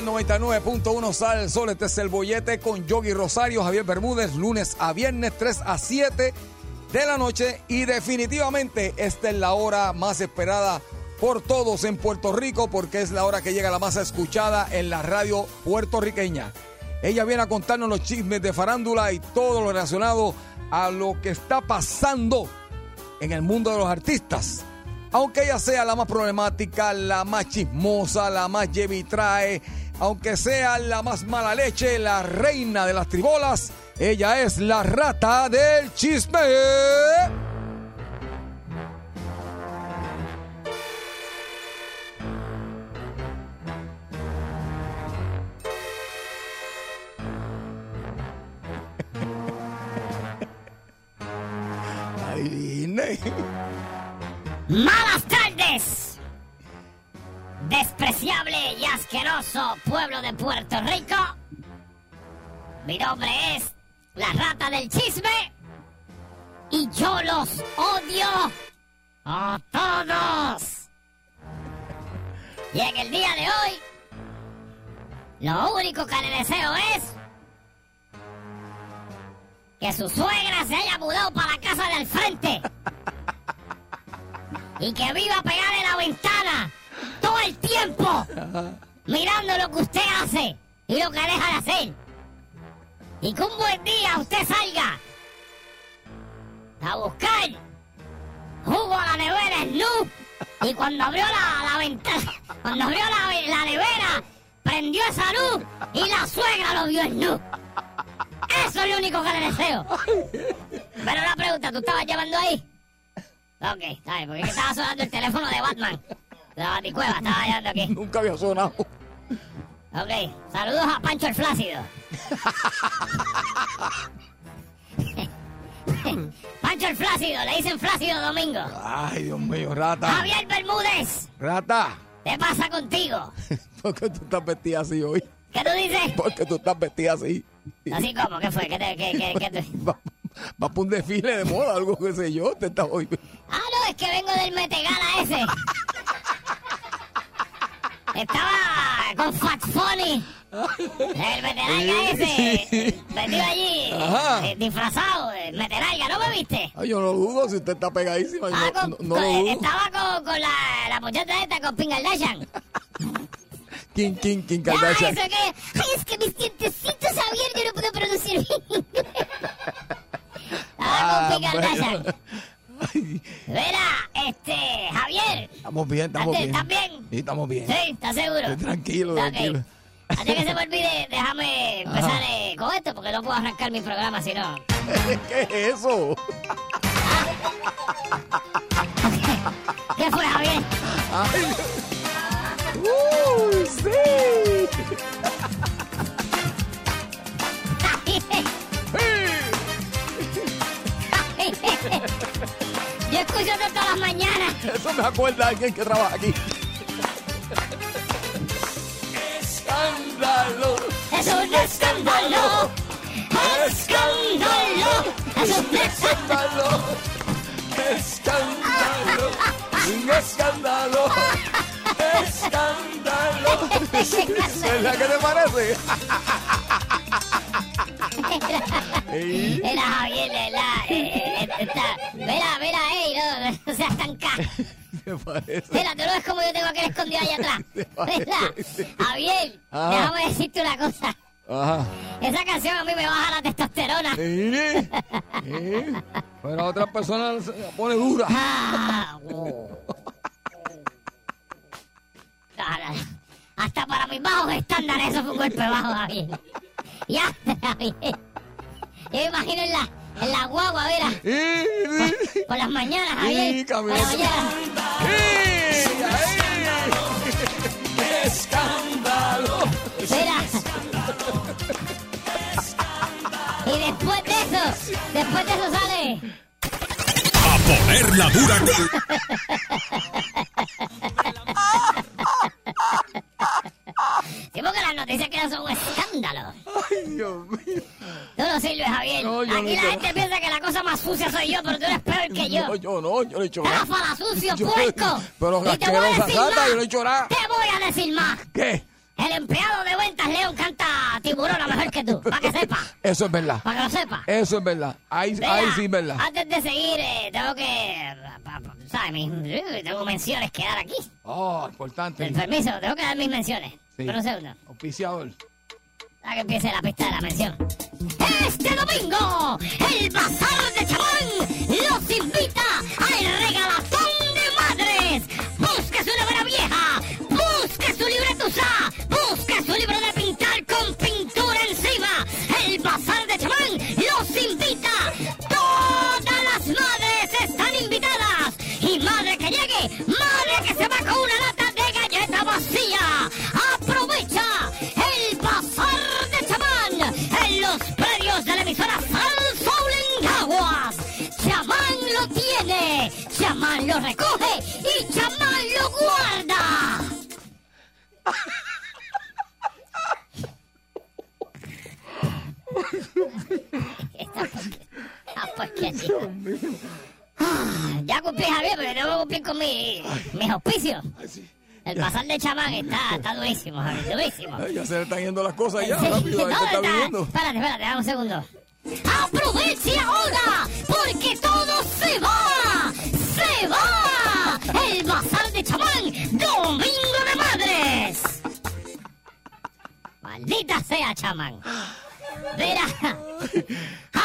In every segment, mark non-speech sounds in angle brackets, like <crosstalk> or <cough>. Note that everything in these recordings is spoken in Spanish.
Regreso aquí al 99.1 Sal Sol. Este es el bollete con Yogi Rosario, Javier Bermúdez, lunes a viernes, 3 a 7 de la noche. Y definitivamente esta es la hora más esperada por todos en Puerto Rico porque es la hora que llega la más escuchada en la radio puertorriqueña. Ella viene a contarnos los chismes de farándula y todo lo relacionado a lo que está pasando en el mundo de los artistas. Aunque ella sea la más problemática, la más chismosa, la más trae, aunque sea la más mala leche, la reina de las tribolas, ella es la rata del chisme. <laughs> Malas. Despreciable y asqueroso pueblo de Puerto Rico. Mi nombre es la rata del chisme. Y yo los odio a todos. Y en el día de hoy, lo único que le deseo es que su suegra se haya mudado para la casa del frente y que viva pegada en la ventana todo el tiempo mirando lo que usted hace y lo que deja de hacer. Y que un buen día usted salga a buscar jugo a la nevera Snoop y cuando abrió la, la ventana, <laughs> cuando abrió la, la nevera, prendió esa luz y la suegra lo vio Snoop. Eso es lo único que le deseo. Pero una pregunta, ¿tú estabas llevando ahí? Ok, porque es que estaba sonando el teléfono de Batman. De la Baticueva, estaba llamando aquí. <laughs> Nunca había sonado. Ok, saludos a Pancho el Flácido. <laughs> Pancho el Flácido, le dicen Flácido Domingo. Ay, Dios mío, rata. Javier Bermúdez, Rata, ¿qué pasa contigo? <laughs> ¿por qué tú estás vestida así hoy? ¿Qué tú dices? ¿Por qué tú estás vestida así? Así como, ¿qué fue? ¿Qué te, qué, qué, qué te- Va, va para un desfile de moda, algo que sé yo. Te estás hoy. Ah, no, es que vengo del Metegala ese. Estaba con Fat Funny. El Metelarga ese. Metido allí. Ajá. eh, disfrazado. de Metelarga, ¿no me viste? Ay, yo no dudo si usted está pegadísima. yo Ah, no, con- no- no con- lo dudo. estaba con, con la, la muchacha esta, con Pingaldashan. King, King, King Ah, Kardashian. eso que. Ay, es que mis dientecitos abiertos yo no puedo producir bien. <laughs> Estaba con Pingaldashan. bueno. <laughs> Mira, este, Javier. estamos bien, estamos ¿Estás bien. estás bien? Sí, estamos bien. Sí, ¿estás seguro? Estoy tranquilo, tranquilo. Antes que se me olvide, déjame <laughs> empezar eh, con esto porque no puedo arrancar mi programa si no. <laughs> ¿Qué es eso? ¿Qué fue, Javier? Ay, ¡Uh, sí! Yo escucho esto todas las mañanas. Eso me acuerda a alguien que trabaja aquí. Escándalo. Es un escándalo. Escándalo. Es un escándalo. Escándalo. Escándalo, un escándalo, <laughs> escándalo. ¿Verdad que te parece? Ey, Era Javier. Eh, eh, está- Mira, mira, ey, no, no seas tan ca. <laughs> ¿Te parece? Mira, tú no ves como yo tengo aquel escondido allá atrás. <laughs> ¿Verdad? Javier, Ajá. déjame decirte una cosa. Ajá. Esa canción a mí me baja la testosterona. Sí, sí. Pero a otras personas se la pone dura. Ah, wow. Hasta para mis bajos estándares eso fue un golpe bajo, Javier. <laughs> Ya, Javier. Yo me imagino en la, en la guagua, sí. Por las mañanas, Sí, Javier. Por las mañanas. Ahí. Escándalo. Mira. Y después de eso, después de eso sale. A ponerla dura con <laughs> Sí, porque las noticias que dan son un escándalo. Dios mío. Tú no sirves, Javier. No, yo Aquí no la gente piensa que la cosa más sucia soy yo, pero tú eres peor que yo. No, yo no, yo no he hecho nada. ¡Ráfala, sucio, Yo- puerco! pero y te voy a decir más. yo no he hecho nada. Te voy a decir más. ¿Qué? El empleado de ventas León canta tiburón a mejor que tú, para que sepa, Eso es verdad. para que lo sepa. Eso es verdad. Ahí, Mira, ahí sí es verdad. Antes de seguir, eh, tengo que, ¿sabes? Eh, tengo menciones que dar aquí. Oh, importante. El permiso, tengo que dar mis menciones. Sí. Por un segundo. Auspiciador. Para que empiece la pista de la mención. Este domingo, el Bazar de Chabón los invita al regalatón de madres. Busque su nevera vieja, busque su libretusa, busque Chamán lo recoge y Chamán lo guarda. Ah, Ya cumplí, Javier, pero tengo que cumplir con mi, mis auspicios. Ay, sí. El pasar de chamán está, está durísimo, Javier, durísimo. Ay, ya se le están yendo las cosas ya, Sí, rápido. No, está está-. Espérate, espérate, dame un segundo. ¡Aproveche ahora! ¡Porque todo se va! ¡Se va! El bazar de chamán, Domingo de Madres. Maldita sea, chamán. Mira,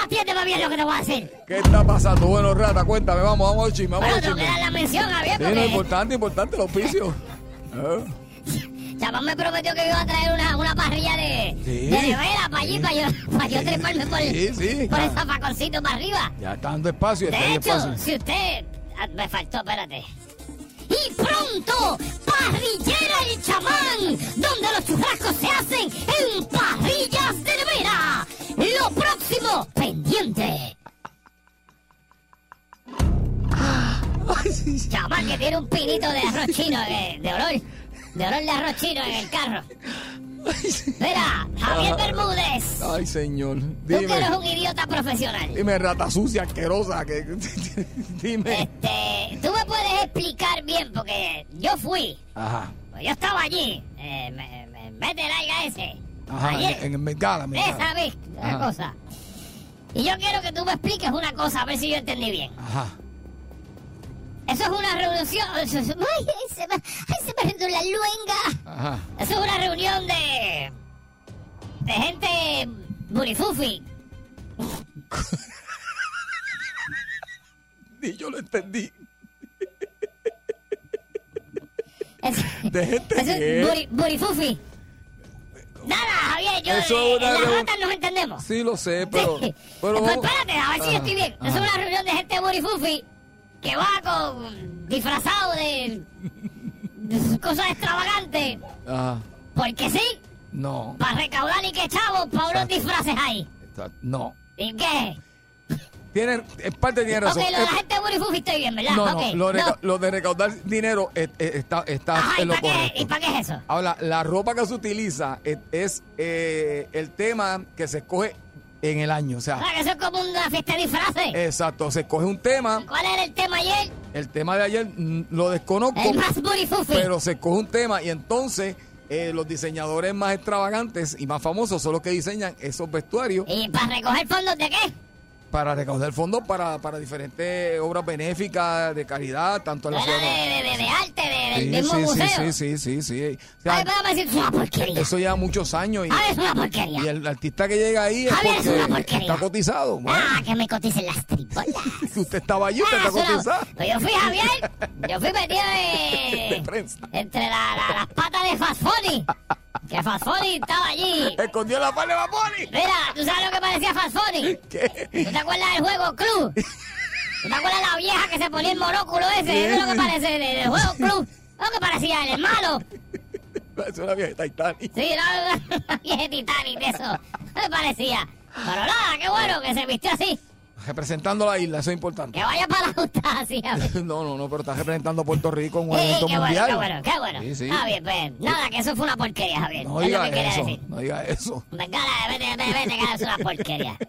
atiéndeme bien lo que te voy a decir. ¿Qué está pasando? Bueno, rata, cuéntame, vamos, vamos al chisme, vamos Bueno, al tengo que dar la mención, Javier, Sí, porque importante, importante, el auspicio. ¿Eh? Chamán me prometió que iba a traer una, una parrilla de, Sí. de nevera para allí, para yo, para yo treparme por, Sí, sí. por el zafaconcito para arriba. Ya está dando espacio, está De ahí hecho, espacio. si usted... ah, Me faltó, espérate. Y pronto, Parrillera el Chamán, donde los churrascos se hacen en parrillas de nevera. Lo próximo, pendiente. Chamán que tiene un pinito de arroz chino, de, de olor, de olor de arroz chino en el carro. Mira, Javier Bermúdez, Ay, señor. tú que eres Dime, un idiota profesional. dime, rata sucia, asquerosa, que... <laughs> Dime. Este, tú me puedes explicar bien, porque yo fui, Ajá, pues yo estaba allí, eh, me, me, mete el ese, ajá, en, ayer, en el mercado, esa vez, cosa. Y yo quiero que tú me expliques una cosa, a ver si yo entendí bien. Ajá. Eso es una eso es- ay, se me, ay, se me redó la luenga. Ajá. Eso es una reunión de, de gente burifufi. <laughs> Y yo lo entendí. Es- De gente Eso que- es buri, burifufi. Nada, Javier, yo Eso en las ratas nos entendemos. Sí, lo sé, pero... Sí. pero Pues espérate, a ver si yo estoy bien. Ajá, Eso es una reunión de gente burifufi que va con disfrazado de, de cosas extravagantes. Ajá. Porque sí, No. para recaudar y que chavos, para unos disfraces ahí. Está- No. ¿Y qué? Tiene, en parte tiene Ok, razón. lo de la Eh, gente burifufi estoy bien, ¿verdad? no, Ok, no, lo, reca- no. lo de recaudar dinero eh, eh, está, está Ajá, ¿y en lo para qué, correcto. ¿y pa' qué es eso? Ahora, la ropa que se utiliza es, es, eh, el tema que se escoge en el año. O sea, que eso es como una fiesta de disfraces. exacto, se coge un tema. ¿Cuál era el tema ayer? El tema de ayer mm, lo desconozco, El más pero se coge un tema y entonces eh, los diseñadores más extravagantes y más famosos son los que diseñan esos vestuarios ¿Y para recoger fondos de qué? Para recaudar fondos para, para diferentes obras benéficas de caridad, tanto en la de, ciudad. de, de, de arte, de- del Sí, mismo sí, museo. sí, sí, sí, sí. O sea, Ay, pero es una porquería. eso lleva muchos años y, Ay, es una porquería. y el artista que llega ahí es Javier, es una porque porquería. está cotizado. Bueno, Ah, que me coticen las tripolas. <laughs> usted estaba allí, usted Ah, está cotizado. Pues yo fui Javier, yo fui metido <laughs> De eh, prensa. entre la- la- las patas de Fasfoni. Que Fasfoni estaba allí. Escondió la par de Baboni. Mira, ¿tú sabes lo que parecía Fasfoni? <laughs> ¿Qué? ¿Tú te acuerdas del juego Club? ¿Tú te acuerdas de la vieja que se ponía el monóculo ese? Eso es lo que parece de- del juego Club. Lo que parecía el malo. Es una vieja de Titanic. Sí, no, una <laughs> vieja Titanic eso. Me parecía. Pero nada, qué bueno que se vistió así. Representando la isla, eso es importante. Que vaya para la justa así. <laughs> a ver. No, no, no, pero está representando a Puerto Rico en un Sí, evento qué mundial. bueno, qué bueno, qué bueno. Sí, sí. Bien, pues. Nada, que eso fue una porquería, Javier. No es lo diga que quería eso, decir. no diga eso. Venga, vete, vete, vete, que es una porquería. <laughs>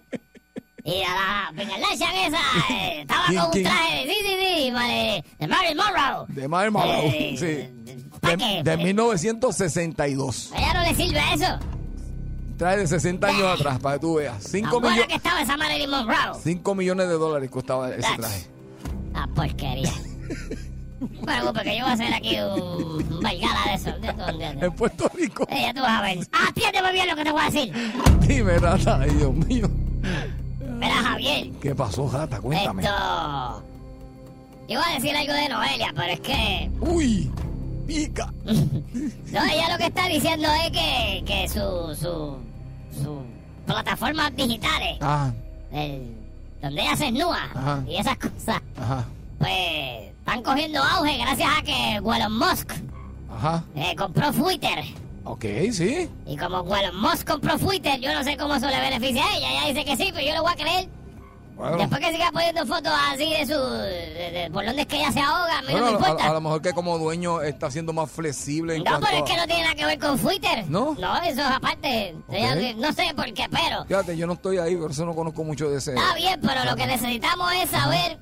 Y a la Pingalashan esa <laughs> eh, estaba ¿Quién, con un quién? traje, sí, sí, sí, vale, de Marilyn Monroe. De Marilyn Monroe, Eh, <laughs> sí. ¿pa' De, qué? de 1962. A ella no le sirve eso. Trae de 60 años atrás, para que tú veas. La 5 buena que estaba esa Marilyn Monroe. millones de dólares costaba ese traje. La porquería. <laughs> No me preocupes, que yo voy a hacer aquí un, bailgala de eso. De, de. En Puerto Rico. Eh, ya tú vas a ver. Atiéndeme bien lo que te voy a decir. Dime, rata, ay Dios mío. Javier. ¿Qué pasó, rata? Cuéntame. Esto. Iba a decir algo de Noelia, pero es que. Uy, pica. <laughs> No, ella lo que está diciendo es que, que su, su, su plataformas digitales, Ah, el- donde ella se Ajá. y esas cosas, ajá, pues están cogiendo auge gracias a que Elon Musk ajá. eh, compró Twitter. Ok, sí. Y como Elon Musk compró Twitter, yo no sé cómo eso le beneficia a ella. Ella dice que sí, pero yo le voy a creer. Bueno, Después que siga poniendo fotos así de su. de- de- por donde es que ella se ahoga, a mí bueno, no me importa. a lo mejor que como dueño está siendo más flexible en No, pero es que no tiene nada que ver con Twitter. ¿No? No, eso es aparte. Ella- no sé por qué, pero. Fíjate, yo no estoy ahí, por eso no conozco mucho de ese. Está bien, pero lo que necesitamos es saber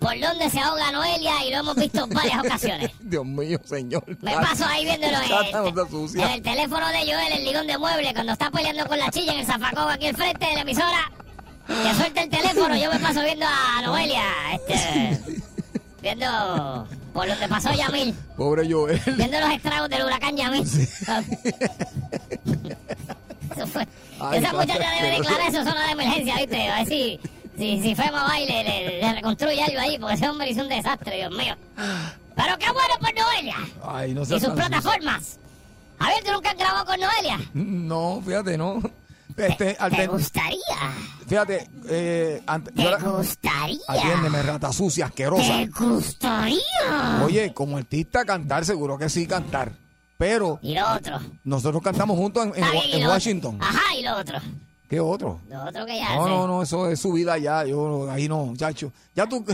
por dónde se ahoga Noelia y lo hemos visto en varias ocasiones. <laughs> Dios mío, señor. Me paso ahí viéndolo en <laughs> en el teléfono de Joel, el ligón de mueble, cuando está peleando con la chilla en el zafacón aquí al frente de la emisora. Que suelta el teléfono, yo me paso viendo a Noelia, este, viendo por lo que pasó Yamil, Pobre Joel. viendo los estragos del huracán Yamil. <laughs> Eso fue. Ay, Esa muchacha debe declarar eso zona de emergencia, ¿viste? A ver si, si, si Fema va y le, le- le reconstruye algo ahí, porque ese hombre hizo un desastre, Dios mío. Pero qué bueno por Noelia Ay, no y sé. sus plataformas. A ver, ¿tú nunca has grabado con Noelia? No, fíjate, no. Este, al ¿Te gustaría? fíjate, eh, ante- ¿Te yo la- gustaría? atiéndeme, rata sucia, asquerosa. ¿Te gustaría? Oye, como artista cantar, seguro que sí cantar. Pero Y lo otro. nosotros cantamos juntos en. Washington. Ajá, y lo otro. ¿Qué otro? Lo otro que ella No, hace. no, no, eso es su vida ya. Yo ahí no, chacho. Ya tú,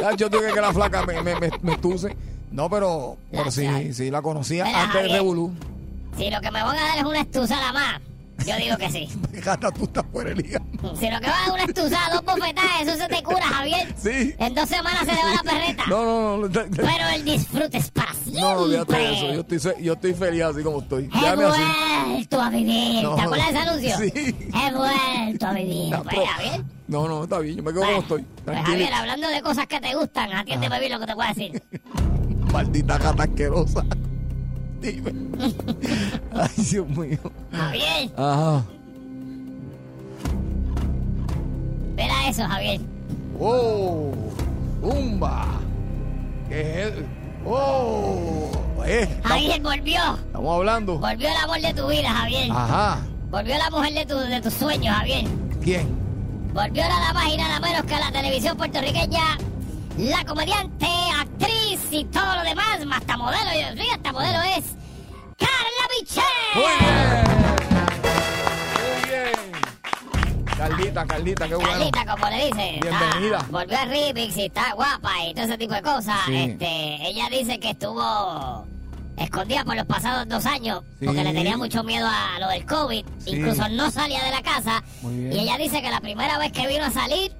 chacho, tú que <laughs> que la flaca me, me, me, me tuse. No, pero, pero sí, sí la conocía antes de Javier. Revolú. Si lo que me van a dar es una estuzada más, yo digo que sí. <laughs> Gata, tú estás fuera. Si lo que va a una estuzada, dos bofetadas, eso se te cura, Javier. Sí. En dos semanas se le va la perreta. No, no, no. no, no, Pero el disfrute es para siempre. No, olvídate de eso. Yo estoy, yo estoy feliz así como estoy. He Déjame así. vuelto a vivir. No. ¿Te acuerdas de ese anuncio? Sí. He vuelto a vivir. La Pues, Javier. No, no, está bien. Yo me quedo como Pues, estoy. pues. Javier, hablando de cosas que te gustan, atiéndeme bien lo que te puedo decir. <laughs> Maldita gata asquerosa. <laughs> Ay, Dios mío. Javier, Ajá. mira eso, Javier. ¡Oh! ¡Umba! ¿Qué es? ¡Oh! Eh, Javier volvió. estamos hablando. Volvió el amor de tu vida, Javier. Ajá. Volvió la mujer de, tu, de tus sueños, Javier. ¿Quién? Volvió a la página nada menos que a la televisión puertorriqueña. La comediante, actriz y todo lo demás, más hasta modelo, Dios mío, hasta modelo es Carla Michelle. Muy bien. Muy bien. Carlita, Carlita, qué bueno. Carlita, como le dicen. Bienvenida. está- volvió a Remix y está guapa y todo ese tipo de cosas. Sí. Este, ella dice que estuvo escondida por los pasados dos años Sí. porque le tenía mucho miedo a lo del COVID. Sí. Incluso no salía de la casa. Muy bien. Y ella dice que la primera vez que vino a salir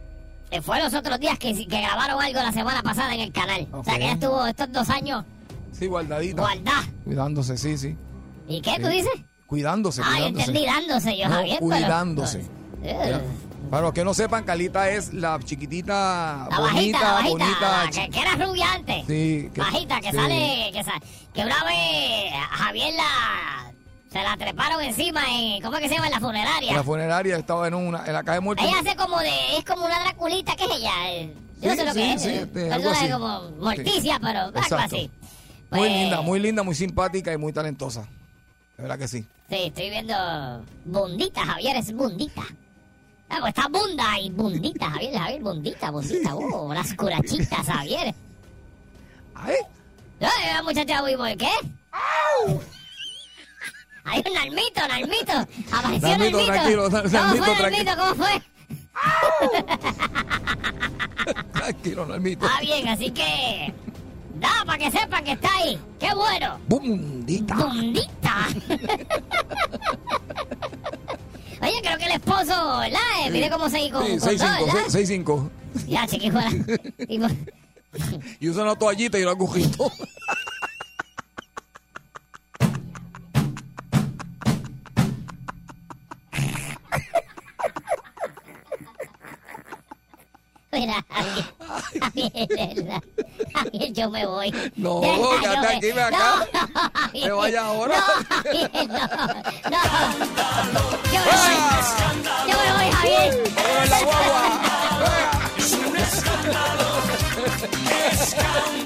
fue los otros días que, que grabaron algo la semana pasada en el canal. O sea que ella estuvo estos dos años Sí, guardadita. guardada. Cuidándose, sí, sí. ¿Y qué tú dices? Cuidándose, cuidándose. entendí dándose yo, No, Javier. pero- cuidándose. Eh, Ya. Para los que no sepan, Carlita es la chiquitita, La bonita, bajita, la bajita, bonita. la que, que era rubia antes. Sí, que- bajita, que sí. sale, que, sa- que una vez Javier la, se la treparon encima en, ¿cómo es que se llama? En la funeraria. En la funeraria estaba en, una, en la calle de muertos. ella hace como de, es como una draculita, ¿qué es ella? Eh, Yo no sé lo sí, que es. sí, eh, este, algo así. como morticia, pero algo Exacto. así. Muy Pues, linda, muy linda, muy simpática y muy talentosa. De verdad que sí. Sí, estoy viendo bundita, Javier, es bundita. Ah, pues está bunda y bundita, Javier, Javier, bundita, bundita, oh, las curachitas, Javier. <laughs> Ay, Ay, la muchacha ¿qué? Hay un Nalmito, Nalmito. Apareció Nalmito, Nalmito. ¿Cómo fue. Nalmito? ¿Cómo fue? tranquilo, Nalmito. Ah, bien, así que... Da, para que sepan que está ahí. ¡Qué bueno! Bundita. ¡Bundita! <laughs> Oye, creo que el esposo, ¿verdad? Eh, Mire cómo seguir con, Sí, con 6'5", todo, ¿verdad? 6'5". Ya, chiquijuela. <laughs> Y usa una toallita y un agujito. Mira, Javier, <laughs> Javier, ¿verdad? Javier, yo me voy. No, quédate me- aquí, ven acá. No, Javier. Te vayas ahora. No, Javier, no, no. Yo me voy. Yo me voy, Javier. ¡Vámonos la guagua! <laughs> <laughs>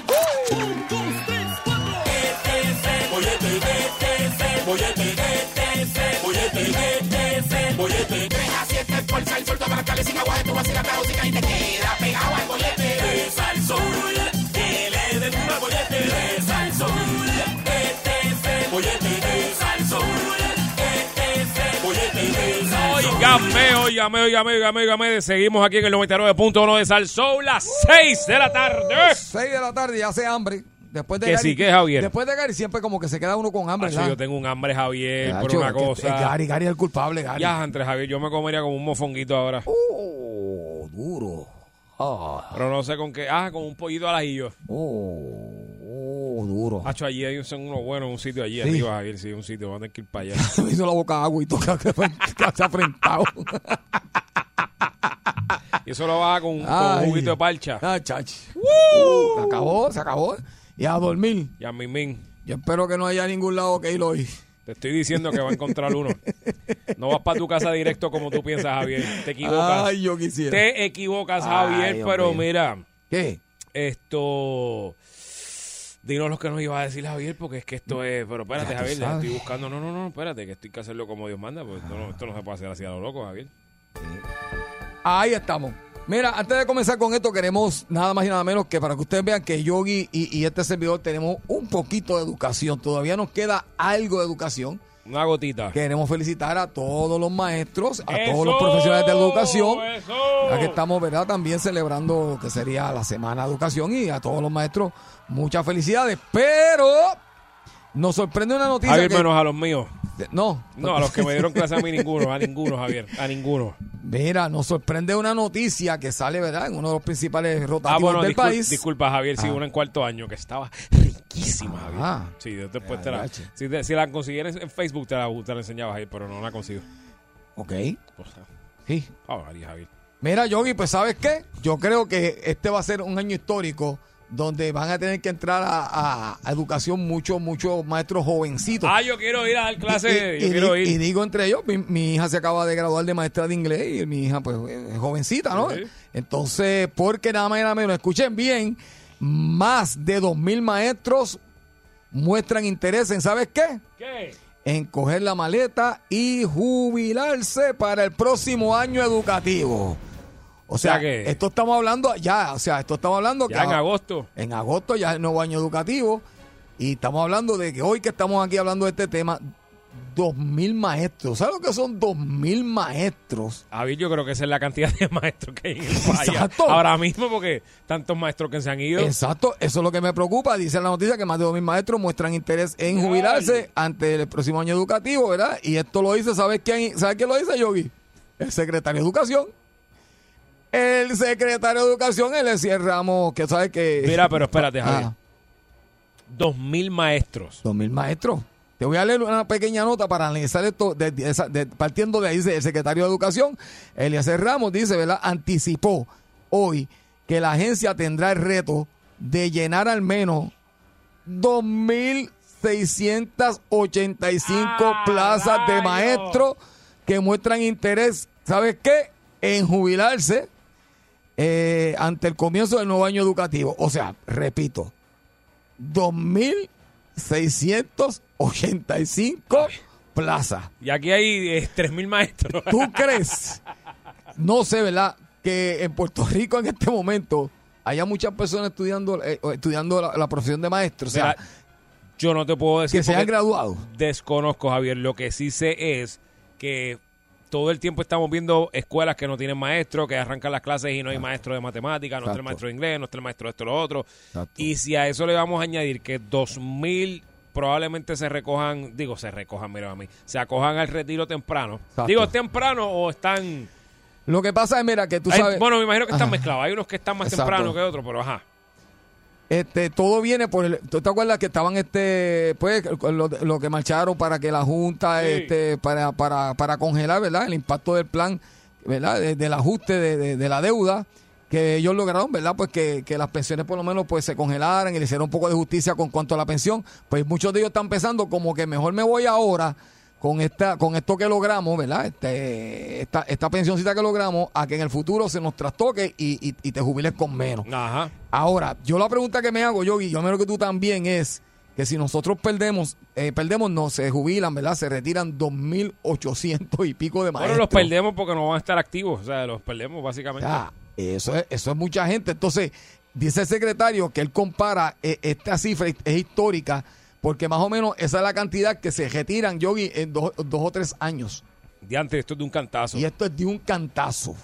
Óigame, óigame, óigame, óigame, óigame. Seguimos aquí en el 99.1 de Sal Soul, las 6 de la tarde. 6 de la tarde y hace hambre. Después de Que Gary, sí, que Javier. Después de Gary siempre como que se queda uno con hambre, Acho, yo tengo un hambre, Javier, por una cosa. es Gary, Gary es el culpable, Gary. Ya, entre Javier, yo me comería como un mofonguito ahora. Oh, duro. Ah, Pero no sé con qué. Ah, con un pollito al ajillo. oh, oh, duro. Hacho, allí hay un, uno bueno en un sitio allí Sí. arriba, Javier. Sí, un sitio. Vamos a tener que ir para allá. <laughs> Me hizo la boca agua y toca que <laughs> se ha afrentado. Y eso lo baja con, un juguito de parcha. Ah, chachi. Se acabó, se acabó. Y a dormir. Y a Mimín. Yo espero que no haya ningún lado que ir hoy. Te estoy diciendo que va a encontrar uno. No vas para tu casa directo como tú piensas, Javier. Te equivocas. Ay, yo quisiera. Te equivocas, Javier, pero mío. mira, ¿Qué? esto. Dinos lo que nos iba a decir Javier, porque es que esto es. Pero espérate, Ya Javier, sabes. estoy buscando. No, no, no, espérate, que estoy que hacerlo como Dios manda, porque esto no, esto no se puede hacer así a lo loco, Javier. Ahí estamos. Mira, antes de comenzar con esto, queremos nada más y nada menos que para que ustedes vean que Yogi y, y este servidor tenemos un poquito de educación. Todavía nos queda algo de educación. Una gotita. Queremos felicitar a todos los maestros, a ¡Eso! todos los profesionales de la educación. ¡Eso! Ya que estamos, ¿verdad? También celebrando lo que sería la Semana de Educación y a todos los maestros, muchas felicidades. Pero nos sorprende una noticia. Javier que- menos a los míos. No, No, a los que me dieron clase a mí ninguno, a ninguno, Javier, a ninguno. Mira, nos sorprende una noticia que sale, ¿verdad? En uno de los principales Ah, rotativos bueno, del discul- país. disculpa, Javier, sí, Ah. una en cuarto año que estaba riquísima, Javier. Ah. Sí, después te la, si, te- si la consiguieras en Facebook te la, te la enseñaba, Javier, pero no la consigo. Ok, Pues, sí. ah, María, Javier. Mira, Yogi, pues ¿sabes qué? Yo creo que este va a ser un año histórico donde van a tener que entrar a, a- a educación muchos, muchos maestros jovencitos. Ah, yo quiero ir a dar clase, y, yo y- digo entre ellos, mi, mi hija se acaba de graduar de maestra de inglés y mi hija pues es jovencita, ¿no? Sí. Entonces, porque nada más y nada menos, escuchen bien, más de dos mil maestros muestran interés en, ¿sabes qué? ¿Qué? En coger la maleta y jubilarse para el próximo año educativo. O sea, sea que- esto estamos hablando ya, o sea, esto estamos hablando Ya en que agosto. en agosto ya es el nuevo año educativo y estamos hablando de que hoy que estamos aquí hablando de este tema, dos mil maestros. ¿Sabes lo que son dos mil maestros? Javier, yo creo que esa es la cantidad de maestros que hay en Exacto. ahora mismo, porque tantos maestros que se han ido. Exacto, eso es lo que me preocupa. Dice la noticia que más de dos mil maestros muestran interés en Ay. jubilarse ante el próximo año educativo, ¿verdad? Y esto lo dice, ¿sabes quién, ¿sabes quién lo dice, Yogi? El secretario de Educación. El secretario de Educación, es Ramos, que sabe que... Mira, pero espérate, Javier. Ah, Dos mil maestros. dos mil maestros. Te voy a leer una pequeña nota para analizar esto, de- de esa- de- partiendo de ahí, dice el secretario de Educación, Eliezer Ramos, dice, ¿verdad? Anticipó hoy que la agencia tendrá el reto de llenar al menos 2.685 ¡Ah, plazas de maestros que muestran interés, ¿sabes qué? En jubilarse eh, ante el comienzo del nuevo año educativo. O sea, repito, 2.685 plazas. Y aquí hay eh, tres mil maestros. ¿Tú <laughs> crees? No sé, ¿verdad? Que en Puerto Rico en este momento haya muchas personas estudiando eh, estudiando la, la profesión de maestro. O sea, yo no te puedo decir que se han graduado. desconozco, Javier. Lo que sí sé es que todo el tiempo estamos viendo escuelas que no tienen maestro, que arrancan las clases y no hay maestro de matemática, no está el maestro de inglés, no está el maestro de esto, lo otro. Exacto. Y si a eso le vamos a añadir que 2000 probablemente se recojan, digo, se recojan, mira a mí, se acojan al retiro temprano. Exacto. Digo, temprano o están... Lo que pasa es, mira, que tú hay- sabes. bueno, me imagino que están Ajá. mezclados. Hay unos que están más temprano que otros, pero ajá. Este, todo viene por el. ¿Tú te acuerdas que estaban este, pues, lo, lo que marcharon para que la Junta, Sí. este, para, para, para congelar, ¿verdad? El impacto del plan, ¿verdad? De- del ajuste de, de- de la deuda que ellos lograron, ¿verdad? Pues que, que las pensiones por lo menos pues se congelaran y le hicieron un poco de justicia con cuanto a la pensión. Pues muchos de ellos están pensando como que mejor me voy ahora con esta con esto que logramos, ¿verdad? Este, esta, esta pensioncita que logramos a que en el futuro se nos trastoque y, y- y te jubiles con menos. Ajá. Ahora, yo la pregunta que me hago, Yogi, yo me que tú también es que si nosotros perdemos, eh, perdemos, no, se jubilan, ¿verdad? Se retiran 2.800 y pico de Bueno, maestros. los perdemos porque no van a estar activos. O sea, los perdemos básicamente. Ya, eso es, eso es mucha gente. Entonces, dice el secretario que él compara eh, esta cifra, es histórica, porque más o menos esa es la cantidad que se retiran, Yogi, en dos, dos o tres años. Diante, esto es de un cantazo. Y esto es de un cantazo.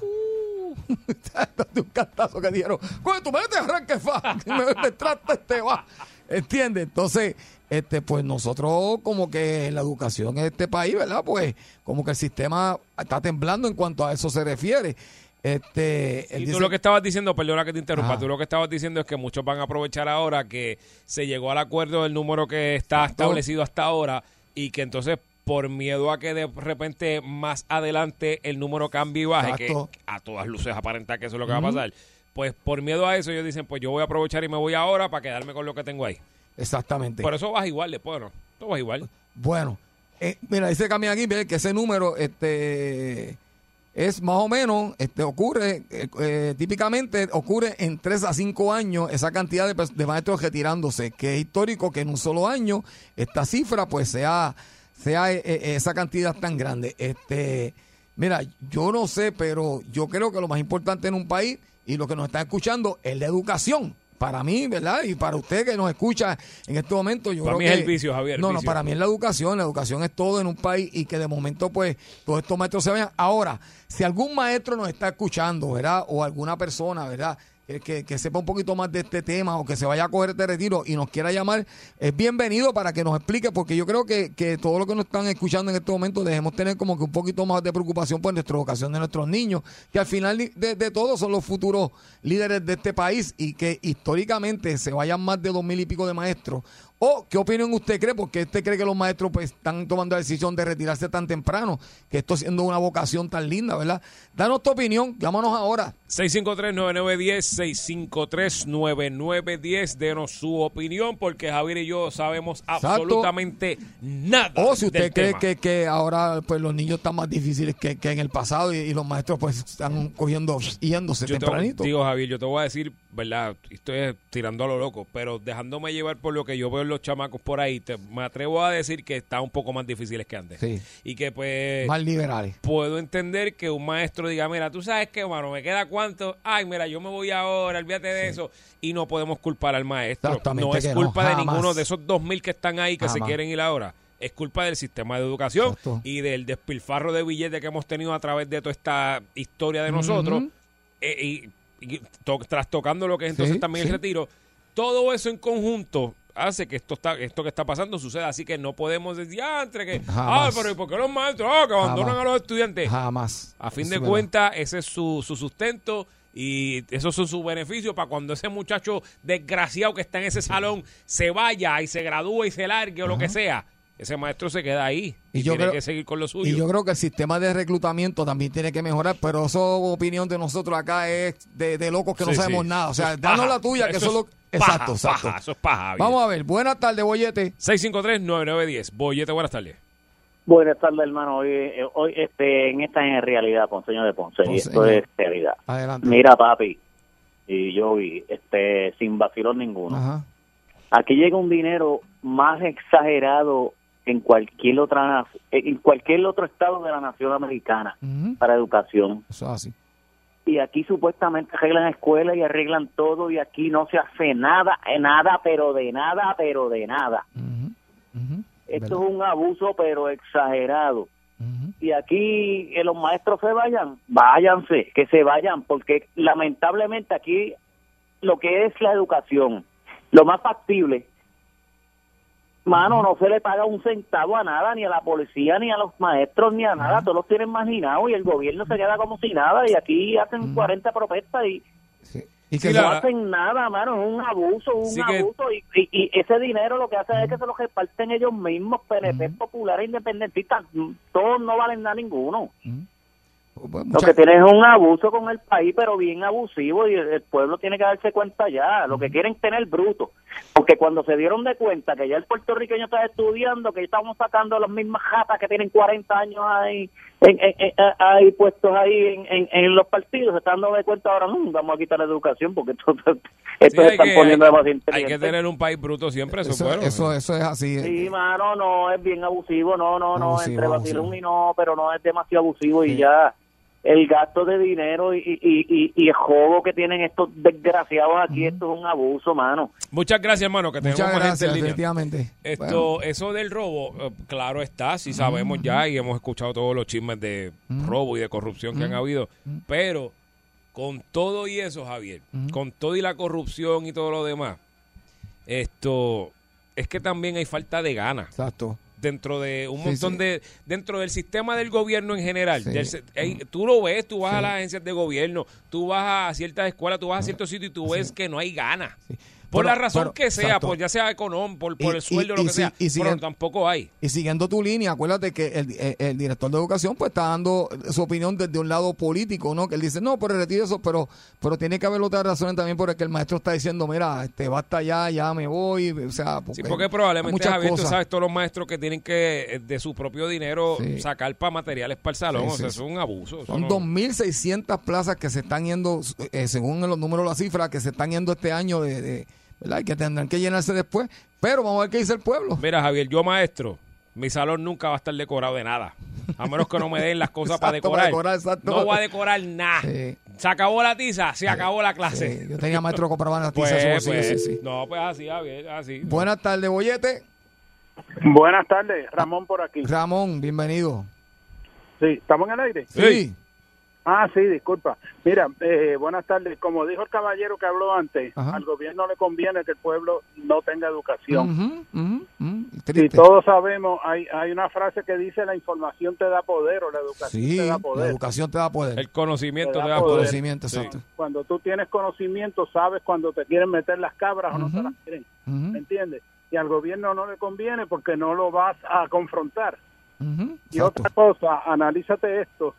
<laughs> Esto es de un cantazo que dijeron, coge tu mete, arranque, fa, me, me trata este va. ¿Entiendes? Entonces, este, pues nosotros como que la educación en este país, ¿verdad? Pues como que el sistema está temblando en cuanto a eso se refiere. Este, él Y dice- tú lo que estabas diciendo, perdona que te interrumpa, Ajá. tú lo que estabas diciendo es que muchos van a aprovechar ahora que se llegó al acuerdo del número que está establecido hasta ahora y que entonces por miedo a que de repente más adelante el número cambie y baje, Exacto. que a todas luces aparenta que eso es lo que va a pasar, pues por miedo a eso ellos dicen, pues yo voy a aprovechar y me voy ahora para quedarme con lo que tengo ahí. Exactamente. Por eso vas igual después, ¿no? Todo vas igual. Bueno, eh, mira, dice Camila aquí que ese número este, es más o menos, este, ocurre, eh, eh, típicamente ocurre en 3 a 5 años esa cantidad de, maestros retirándose, que es histórico que en un solo año esta cifra pues sea, sea eh, eh, esa cantidad tan grande. Este, mira, yo no sé, pero yo creo que lo más importante en un país y lo que nos está escuchando es la educación. Para mí, ¿verdad? Y para usted que nos escucha en este momento, yo Para creo mí que... es el vicio, Javier, No, no, para mí es la educación. La educación es todo en un país y que de momento, pues, todos estos maestros se vayan. Ahora, si algún maestro nos está escuchando, ¿verdad? O alguna persona, ¿verdad? Que, que- sepa un poquito más de este tema o que se vaya a coger este retiro y nos quiera llamar, es bienvenido para que nos explique, porque yo creo que, que todo lo que nos están escuchando en este momento debemos tener como que un poquito más de preocupación por nuestra educación de nuestros niños, que al final de, de todo son los futuros líderes de este país y que históricamente se vayan más de dos mil y pico de maestros. ¿O qué opinión usted cree? Porque usted cree que los maestros pues están tomando la decisión de retirarse tan temprano, que esto siendo una vocación tan linda, ¿verdad? Danos tu opinión, llámanos ahora. 653-9910, 653-9910, denos su opinión, porque Javier y yo sabemos absolutamente nada. O si usted del cree tema. que, que ahora pues los niños están más difíciles que, que en el pasado y, y los maestros pues están cogiendo, yéndose Yo te- tempranito. digo, Javier, yo te voy a decir, ¿verdad? Estoy tirando a lo loco, pero dejándome llevar por lo que yo veo los chamacos por ahí, te- me atrevo a decir que está un poco más difíciles que antes. Sí. Y que pues más liberales. puedo entender que un maestro diga, mira, tú sabes que, mano, me queda cuánto, ay, mira, yo me voy ahora, olvídate de eso, y no podemos culpar al maestro. No es no, culpa de ninguno de esos dos mil que están ahí que se quieren ir ahora. es culpa del sistema de educación Exacto. y del despilfarro de billetes que hemos tenido a través de toda esta historia de nosotros. Eh, y, y to- trastocando lo que es entonces Sí, también sí. el retiro. Todo eso en conjunto hace que esto está esto que está pasando suceda. Así que no podemos decir, ah, entre que, ah, pero ¿y por qué los maestros ah, que abandonan Jamás. a los estudiantes? Jamás. A fin Eso de cuentas, ese es su, su sustento y esos son sus beneficios para cuando ese muchacho desgraciado que está en ese salón se vaya y se gradúe y se largue o lo que sea. Ese maestro se queda ahí y, Y yo tiene creo- que seguir con lo suyo. Y yo creo que el sistema de reclutamiento también tiene que mejorar, pero eso opinión de nosotros acá es de, de locos que no sabemos sí. nada. O sea, danos paja. la tuya, que Eso eso es lo... es paja, Exacto, exacto. paja, eso es paja. Vamos a ver, buenas tardes, Bollete. 653-9910. Bollete, buenas tardes. Buenas tardes, hermano. Hoy, eh, hoy este, en esta es realidad, Ponceño de Ponce, y esto es realidad. Adelante. Mira, papi, y yo vi, este, sin vacilón ninguno. Ajá. Aquí llega un dinero más exagerado en cualquier otra en cualquier otro estado de la nación americana para educación. Eso es así. Y aquí supuestamente arreglan escuelas y arreglan todo y aquí no se hace nada, eh, nada, pero de nada, pero de nada. Esto ¿Verdad? es un abuso, pero exagerado. Y aquí que los maestros se vayan, váyanse, que se vayan, porque lamentablemente aquí lo que es la educación, lo más factible, mano, no se le paga un centavo a nada, ni a la policía, ni a los maestros, ni a nada, todos los tienen marginados y el gobierno se queda como si nada. Y aquí hacen 40 protestas y Sí. Y que Sí, se- no la- hacen nada, mano, es un abuso, un Sí que- abuso. Y, y, y ese dinero lo que hace es que se lo reparten ellos mismos, PNP, populares, independentistas, todos no valen nada ninguno. pues, Lo mucha- que tienen es un abuso con el país, pero bien abusivo, y el, el pueblo tiene que darse cuenta ya. Lo que quieren es tener bruto. Porque cuando se dieron de cuenta que ya el puertorriqueño está estudiando, que estamos sacando las mismas jatas que tienen 40 años ahí, en, en- en- ahí puestos ahí en, en- en los partidos, se están dando de cuenta ahora, no, vamos a quitar la educación, porque esto, <laughs> esto Sí, se están que, poniendo hay- demasiado hay que tener un país bruto siempre, eso, eso, es bueno. eso, eso es así. Sí, mano, no, es bien abusivo, no, no, no, Abusivo, entre vacilón y no, pero no es demasiado abusivo y ya el gasto de dinero y, y, y, y el juego que tienen estos desgraciados aquí, esto es un abuso, mano. Muchas gracias, hermano, que tenemos Muchas gente gracias, en línea. definitivamente. Esto, Bueno, eso del robo, eh, claro está, sí sabemos ya y hemos escuchado todos los chismes de robo y de corrupción que han habido, pero con todo y eso, Javier, con todo y la corrupción y todo lo demás, esto es que también hay falta de ganas exacto. Dentro de un montón sí. de dentro del sistema del gobierno en general. Sí. Del hay- tú lo ves, tú vas a las agencias de gobierno, tú vas a ciertas escuelas, tú vas a ciertos sitios y tú ves que no hay ganas. Por Pero- la razón pero, que sea, exacto. por ya sea económico, por, por Y- el sueldo, y- lo que si- sea, y pero tampoco hay. Y siguiendo tu línea, acuérdate que el, el- el director de educación pues está dando su opinión desde un lado político, ¿no? Que él dice, no, pero retire eso, pero pero tiene que haber otras razones también por el que el maestro está diciendo, mira, este basta ya, ya me voy, o sea, porque, Sí, porque probablemente, muchas Javier, tú sabes, todos los maestros que tienen que, eh, de su propio dinero, Sí. sacar para materiales para el salón, Sí, o sea, es un abuso. Son no- 2.600 plazas que se están yendo, eh, según los números, las cifras, que se están yendo este año, de, de- ¿verdad? Que tendrán que llenarse después. Pero vamos a ver qué dice el pueblo. Mira, Javier, yo maestro, mi salón nunca va a estar decorado de nada. A menos que no me den las cosas <laughs> para decorar. para decorar, exacto. No voy a decorar nada. Sí. Se acabó la tiza, se acabó la clase. Sí, yo tenía maestro que compraba las Pues, tizas, pues, sí, sí. No, pues así, Javier, así. Buenas tardes, Bollete. Buenas tardes, Ramón por aquí. Ramón, bienvenido. Sí, ¿estamos en el aire? Sí. Ah, sí, disculpa. Mira, eh, buenas tardes. Como dijo el caballero que habló antes, Ajá. al gobierno le conviene que el pueblo no tenga educación. Y todos sabemos, hay, hay una frase que dice la información te da poder o la educación Sí, te da la poder. educación te da poder. El conocimiento Te te da poder. Conocimiento, Sí. Cuando tú tienes conocimiento, sabes cuando te quieren meter las cabras o no te las quieren. ¿Me entiendes? Y al gobierno no le conviene porque no lo vas a confrontar. Y otra cosa, analízate esto.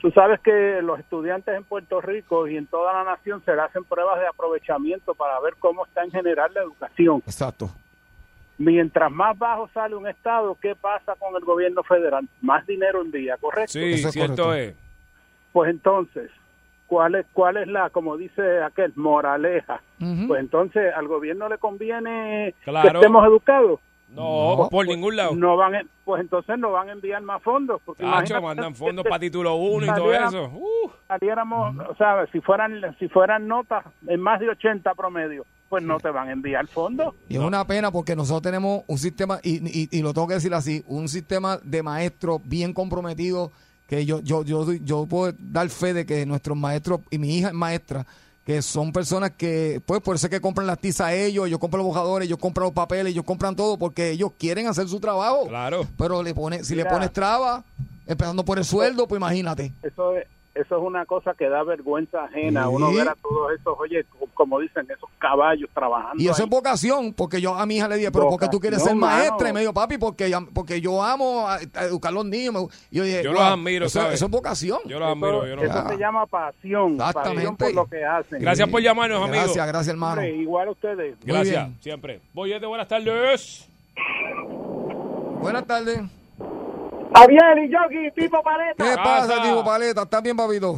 Tú sabes que los estudiantes en Puerto Rico y en toda la nación se le hacen pruebas de aprovechamiento para ver cómo está en general la educación. Exacto. Mientras más bajo sale un estado, ¿qué pasa con el gobierno federal? Más dinero envía, ¿correcto? Sí, Eso es cierto correcto. es. Pues entonces, ¿cuál es, ¿cuál es la, como dice aquel, moraleja? Pues entonces al gobierno le conviene Claro. que estemos educados. No, No, por ningún lado. No van, en- pues entonces no van a enviar más fondos. Porque mandan fondos para título 1 y todo eso. Uh, saliéramos, o sea, si fueran si fueran notas en más de 80 promedio, pues no te van a enviar fondos. Y es una pena porque nosotros tenemos un sistema, y, y- y lo tengo que decir así, un sistema de maestros bien comprometido, que yo, yo, yo, doy- yo puedo dar fe de que nuestros maestros, y mi hija es maestra, que son personas que, pues por eso es que compran las tizas a ellos, ellos compran los bojadores, ellos compran los papeles, ellos compran todo, porque ellos quieren hacer su trabajo. Claro. Pero le pone, si le Mira. pones traba, empezando por el sueldo, pues imagínate. Eso es, eso es una cosa que da vergüenza ajena. Sí. Uno ver a todos esos, oye, como dicen, esos caballos trabajando. Y eso ahí. es vocación, porque yo a mi hija le dije, pero ¿por qué tú quieres ser maestra? Y me dijo, papi, porque, porque yo amo a, a educar a los niños. Yo dije, Yo los "Wow, admiro, eso, ¿sabes? eso es vocación. Yo los Eso, admiro. Yo los eso admiro. se llama pasión, pasión Exactamente. por lo que hacen. Gracias por llamarnos, amigo. Gracias, gracias, hermano. Igual a ustedes. Gracias, siempre. Boyete, buenas tardes. Buenas tardes. Javier y Yogi, tipo paleta. ¿Qué pasa, tipo paleta? ¿Estás bien, papito?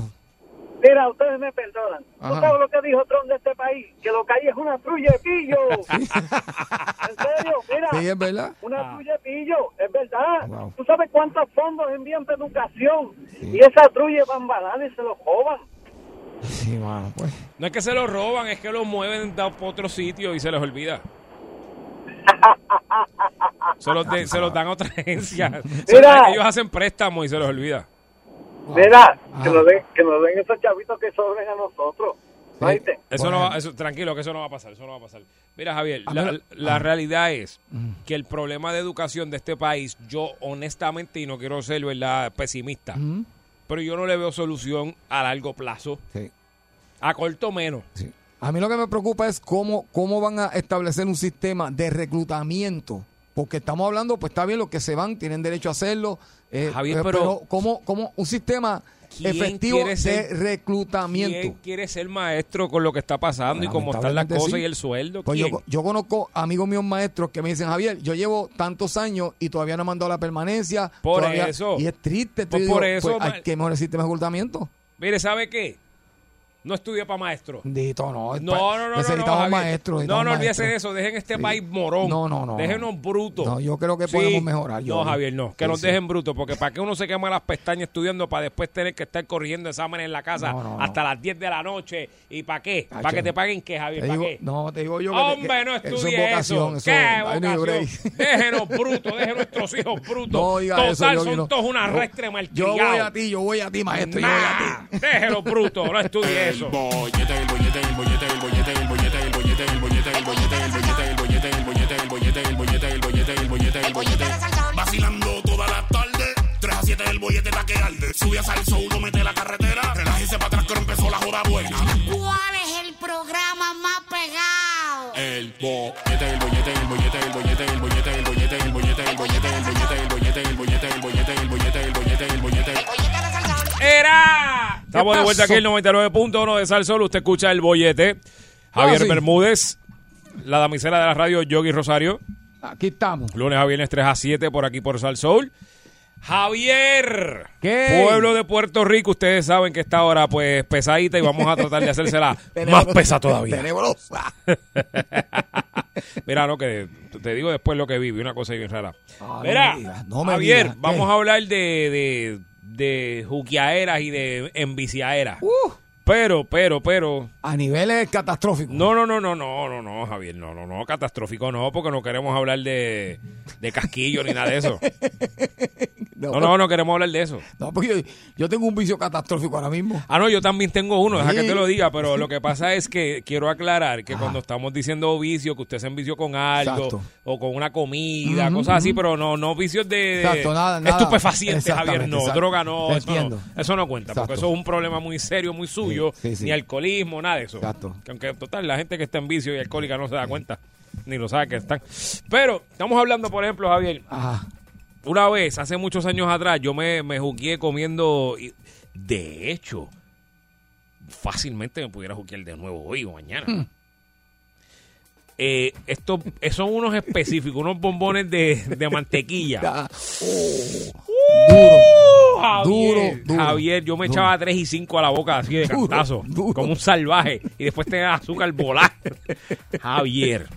Mira, ustedes me perdonan. Ajá. ¿Tú sabes lo que dijo Trump de este país? Que lo que hay es una trulla de pillo. <laughs> en serio, mira. Sí, es verdad. Una trulla de pillo, es verdad. Wow. ¿Tú sabes cuántos fondos envían para educación? Y esa trulla de bambalanes se los joban. Sí, mano, pues. No es que se los roban, es que los mueven por otro sitio y se les olvida. Se los, de- se los dan a otra agencia. Mira. ellos hacen préstamos y se los olvida. Mira, Ah. que, nos den, que nos den esos chavitos que sobren a nosotros. Eso Bueno. no va, eso, tranquilo, que eso no va a pasar, eso no va a pasar. Mira, Javier, A la, ah. realidad es que el problema de educación de este país, yo honestamente, y no quiero ser ¿verdad? pesimista, Ujú. pero yo no le veo solución a largo plazo, Sí, a corto menos. sí. A mí lo que me preocupa es cómo, cómo van a establecer un sistema de reclutamiento. Porque estamos hablando, pues está bien, los que se van tienen derecho a hacerlo. eh, Javier, eh, pero- ¿cómo, cómo un sistema ¿Quién efectivo de ser- reclutamiento? ¿Quién quiere ser maestro con lo que está pasando y cómo están las cosas sí. y el sueldo? Pues yo, yo conozco amigos míos maestros que me dicen, Javier, yo llevo tantos años y todavía no he mandado la permanencia. Por todavía-". eso. Y es triste. Pues por digo, eso, pues, hay que mejorar el sistema de reclutamiento. Mire, ¿sabe qué? No estudie para maestro. Dito, no. No, no, no, no. Necesitamos no, maestros. No, no olvídese de eso. Dejen este Sí. país morón. No, no, no, Déjenos no. brutos. No, yo creo que Sí. podemos mejorar. yo- No, Javier, no. Que Sí, nos dejen brutos. Porque para que uno se quema las pestañas estudiando para después tener que estar corrigiendo exámenes en la casa No, no, no. hasta las 10 de la noche. ¿Y para qué? ¿Para que- te paguen qué, Javier? Te ¿Para digo- qué? no, te digo yo que- Hombre, no que eso estudie es vocación. eso. eso ¿Qué vocación? <laughs> Déjenos brutos, dejen nuestros hijos brutos. No diga Total, eso, yo son no. todos una Yo- restre Yo malcriados. voy a ti, yo voy a ti, maestro. Yo voy a ti. Nah, déjelos brutos, no estudie eso. bollete, el bollete, el bollete, el bollete, el bollete, el bollete, el bollete, el bollete, el bollete, el bollete, el bollete, el bollete, el bollete, el bollete, el bollete, el bollete. Vacilando toda la tarde, 3 a 7 el bollete está que arde. Sube a salso, uno mete la carretera, relájese para atrás que empezó la joda buena. ¿Cuál es el programa más pegado? El el bollete, el bollete, el bollete, el bollete, Estamos de vuelta aquí en el 99.1 de Sal Sol. Usted escucha el bollete. Javier Ah, sí. Bermúdez, la damisela de la radio Yogi Rosario. Aquí estamos. Lunes a viernes 3 a 7 por aquí por Sal Soul. Javier, ¿Qué? pueblo de Puerto Rico, ustedes saben que esta hora pues pesadita y vamos a tratar de hacérsela <laughs> más pesa todavía. Tenebrosa. <laughs> Mira, no, que te digo después lo que viví, una cosa bien rara. Mira, no me Javier, vamos a hablar de, de, de juquiaeras y de enviciaeras. Uh, Pero, pero, pero, a niveles catastróficos. no, no, no, no, no, no, no, Javier, no, no, no, catastrófico no, porque no queremos hablar de, de casquillo ni nada de eso. <laughs> No, no, no queremos hablar de eso. No, porque yo, yo tengo un vicio catastrófico ahora mismo. Ah, no, yo también tengo uno, deja Sí. que te lo diga, pero lo que pasa es que <laughs> quiero aclarar que cuando estamos diciendo vicio, que usted se envició con algo Exacto. o con una comida, cosas así, pero no no vicios de, de Exacto, nada, nada. estupefacientes, Javier, no, droga no, eso no, eso no cuenta, porque eso es un problema muy serio, muy suyo, Sí, sí, sí. ni alcoholismo, nada de eso. Exacto. Que aunque total, la gente que está en vicio y alcohólica no se da cuenta, ni lo sabe que están. Pero estamos hablando, por ejemplo, Javier, Ajá. una vez, hace muchos años atrás, yo me, me jugué comiendo. y- De hecho, fácilmente me pudiera juguear de nuevo hoy o mañana. Eh, estos eh, son unos específicos, unos bombones de, de mantequilla. <laughs> Uh, Javier, Duro, duro, Javier, yo me duro. echaba 3 y 5 a la boca así de Duro, cantazo, duro. como un salvaje, y después tenía azúcar volar. <laughs> Javier,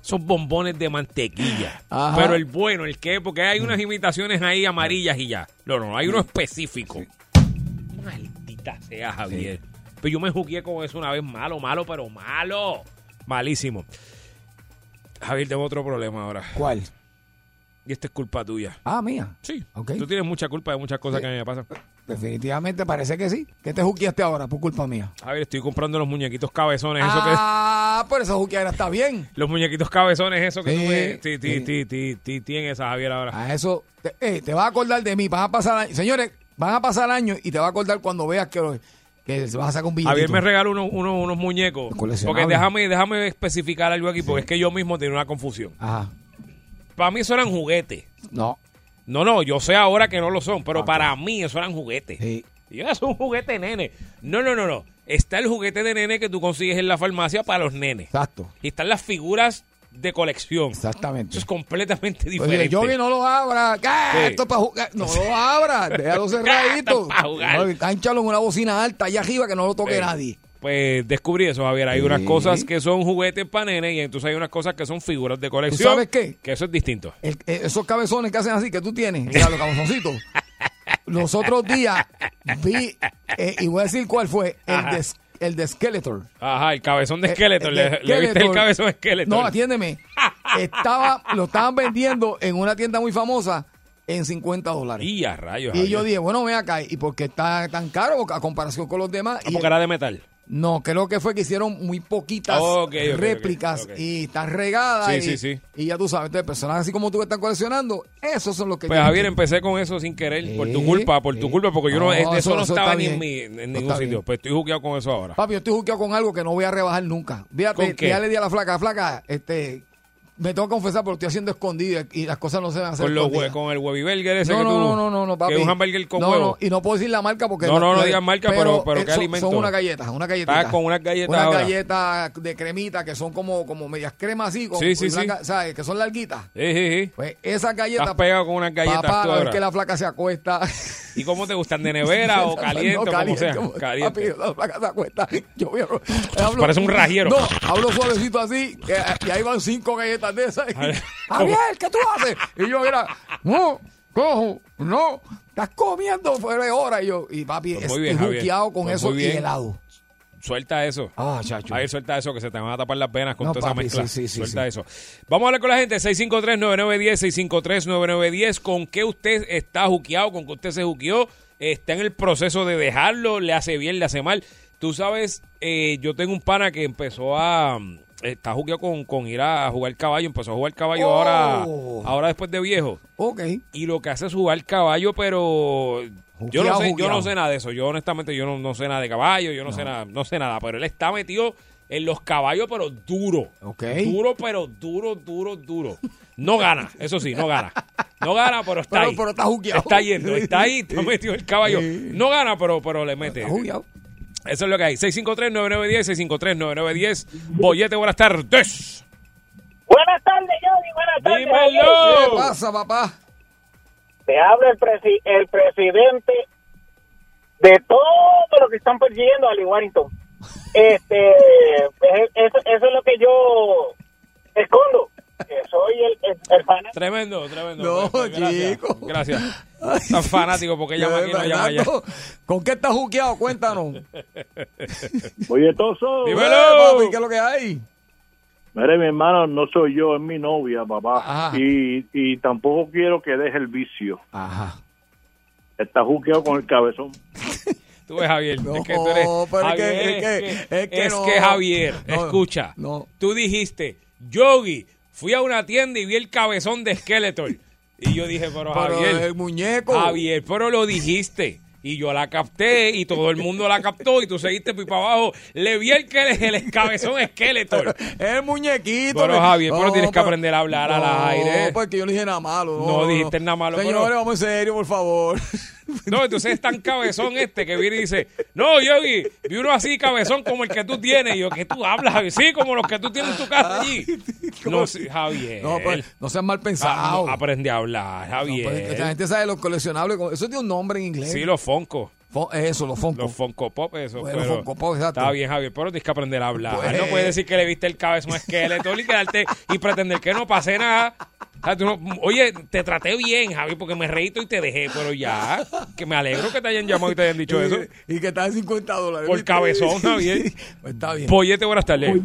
son bombones de mantequilla. Ajá. Pero el bueno, el que, porque hay unas imitaciones ahí amarillas y ya. No, no, hay uno específico. Maldita sea, Javier. Pero yo me jugué con eso una vez malo, malo, pero malo. Malísimo. Javier, tengo otro problema ahora. ¿Cuál? Y esta es culpa tuya. Ah, mía. Sí. Ok. Tú tienes mucha culpa de muchas cosas que a mí me pasan. Definitivamente parece que sí. ¿Qué te juqueaste ahora por culpa mía? Javier, estoy comprando los muñequitos cabezones. Eso que, Ah, por esa juqueadera está bien. los muñequitos cabezones, eso que Sí, tú ves. Sí, sí, sí. sí, sí, sí, tiene esa, Javier, ahora. A eso, te, eh, te vas a acordar de mí. Van a pasar años. Señores, van a pasar años y te vas a acordar cuando veas que, que vas a sacar un billetito. Javier me regaló unos, unos, unos muñecos. Porque déjame, déjame especificar algo aquí, porque es que yo mismo tenía una confusión. Ajá. Para mí eso eran juguetes. No. No, no, yo sé ahora que no lo son, pero Ok. para mí eso eran juguetes. Sí. Y eso es un juguete nene. No, no, no, no. Está el juguete de nene que tú consigues en la farmacia para los nenes. Exacto. Y están las figuras de colección. Exactamente. Eso es completamente Pues diferente. yo que no lo abra. Sí. Esto es para jugar. No lo abra. Déjalo cerradito. <laughs> Esto es pa' jugar. No, Cánchalo en una bocina alta allá arriba que no lo toque Sí. nadie. Pues descubrí eso, Javier. Hay Sí. unas cosas que son juguetes para nene y entonces hay unas cosas que son figuras de colección. sabes qué? Que eso es distinto. El- eh, esos cabezones que hacen así que tú tienes, los cabezoncitos. <laughs> Los otros días vi, eh, y voy a decir cuál fue, el de, el de Skeletor. Ajá, el cabezón de Eh, Skeletor. ¿Le, de le viste el cabezón de Skeletor? No, atiéndeme. <laughs> Estaba, lo estaban vendiendo en una tienda muy famosa en 50 dólares. Y a rayos. Y yo dije, bueno, ven acá, ¿y por qué está tan caro a comparación con los demás? Ah, Y- porque era de metal. No, creo que fue que hicieron muy poquitas ok, réplicas y están regadas. Sí, y, sí, sí. y ya tú sabes, entonces personajes así como tú que están coleccionando, esos son los que... Pues yo- Javier, empecé con eso sin querer, por tu Sí, culpa, por tu sí. culpa, porque yo no, eso, eso- no eso estaba ni en, mi, en ningún sitio. bien. Pues estoy jugueado con eso ahora. Papi, yo estoy juqueado con algo que no voy a rebajar nunca. Fíjate, ya le di a la flaca, flaca, este, me tengo que confesar porque estoy haciendo escondido y las cosas no se van a hacer Con, los hue- con el Webby Burger ese no, que no, tú... no, no, no, no, papi. Que es un hamburger con no, huevo. No, y no puedo decir la marca porque... No, no, no digas marca, pero- pero eh, ¿qué son, alimento? Son unas galletas, unas galletitas. Estás con unas galletas Unas ahora. galletas de cremita que son como, como medias cremas así. Con, Sí, sí, sí. ¿Sabes? Que son larguitas. Sí, sí, sí. Pues esas galletas... Estás pegado con unas galletas Papá, tú ahora. que la flaca se acuesta... <laughs> ¿Y cómo te gustan? ¿De nevera o <laughs> caliente No, o como sea? Caliente. Papi. Yo voy a- <laughs> hablo- Parece un rajero. No, hablo suavecito así, y ahí van cinco galletas de esas. <laughs> Javier, ¿qué tú haces? Y yo era, no, cojo, no, estás comiendo fuera de hora. Y yo, y papi, Pues es muy bien, con Pues eso muy y bien. helado. Suelta eso. Ah, chacho. Ahí suelta eso, que se te van a tapar las venas con No, toda esa mezcla. sí, sí, sí, suelta sí. eso. Vamos a hablar con la gente. 653-9910, 653-9910. ¿Con qué usted está juqueado? ¿Con qué usted se juqueó? ¿Está en el proceso de dejarlo? ¿Le hace bien? ¿Le hace mal? Tú sabes, eh, yo tengo un pana que empezó a... Está juqueado con, con ir a jugar caballo. Empezó a jugar caballo Oh. ahora, ahora después de viejo. Ok. Y lo que hace es jugar caballo, pero yo no sé, yo no sé nada de eso. Yo honestamente yo no, no sé nada de caballo, yo no, sé nada, no sé nada, pero él está metido en los caballos, pero duro. Duro, pero duro, duro, duro. No gana, eso sí, no gana. No gana, pero está Pero- ahí. pero está juqueado. Está yendo, está ahí, está metido el caballo. No gana, pero, pero le mete. Está juqueado. Eso es lo que hay. 653-9910, 653-9910. Bollete, buenas tardes. Buenas tardes, Johnny. Buenas tardes. Dímelo. ¿Qué pasa, papá? Te habla el, presi- el presidente de todo lo que están persiguiendo a Lee Warrington. Este, <laughs> es- eso, eso es lo que yo escondo. Que soy el, el, el fanático. Tremendo, tremendo. No, Pues, gracias, chico. Gracias. Tan fanático porque llama aquí, no llama allá. ¿Con qué estás juqueado? Cuéntanos. <laughs> Oye, Toso. Dímelo. Eh, papi, ¿Qué es lo que hay? Mire, mi hermano, no soy yo, es mi novia, papá. Y, y tampoco quiero que deje el vicio. Ajá. Está juqueado con el cabezón. <laughs> Tú ves, Javier. No, es que tú eres. pero es que- Javier, es que- es que no. Javier, No, escucha. no. Tú dijiste, Yogi, fui a una tienda y vi el cabezón de Skeletor. Y yo dije, pero, Pero Javier. el muñeco. Javier, pero lo dijiste. Y yo la capté y todo el mundo la captó y tú seguiste para abajo. Le vi el, que, el cabezón Skeletor. Es el muñequito. Pero, Javier, pero tienes que aprender a hablar al aire. No, porque yo no dije nada malo. No dijiste nada malo, Señores, pero- vamos en serio, por favor. No, entonces es tan cabezón este que viene y dice, no, Yogi, vi uno así cabezón como el que tú tienes. Y yo, ¿qué tú hablas, Javier? Sí, como los que tú tienes en tu casa allí. No, sí, Javier. No, pues, no seas mal Ah, pensado. no, aprende a hablar, No, pues, Javier. la gente sabe los coleccionables. Eso tiene un nombre en inglés. Sí, los Fonco. Eso, los Funko. Los Funko Pop, eso. Bueno, pero Funko Pop, exacto. Está bien, Javier, pero tienes que aprender a hablar. Pues- No puedes decir que le viste el cabezón a esqueleto y quedarte y pretender que no pase nada. Oye, te traté bien, Javier, porque me reí y te dejé, pero ya, que me alegro que te hayan llamado y te hayan dicho eso. Y, que está en 50 dólares. Por cabezón, Javier. Pues está bien. Pollete, buenas tardes.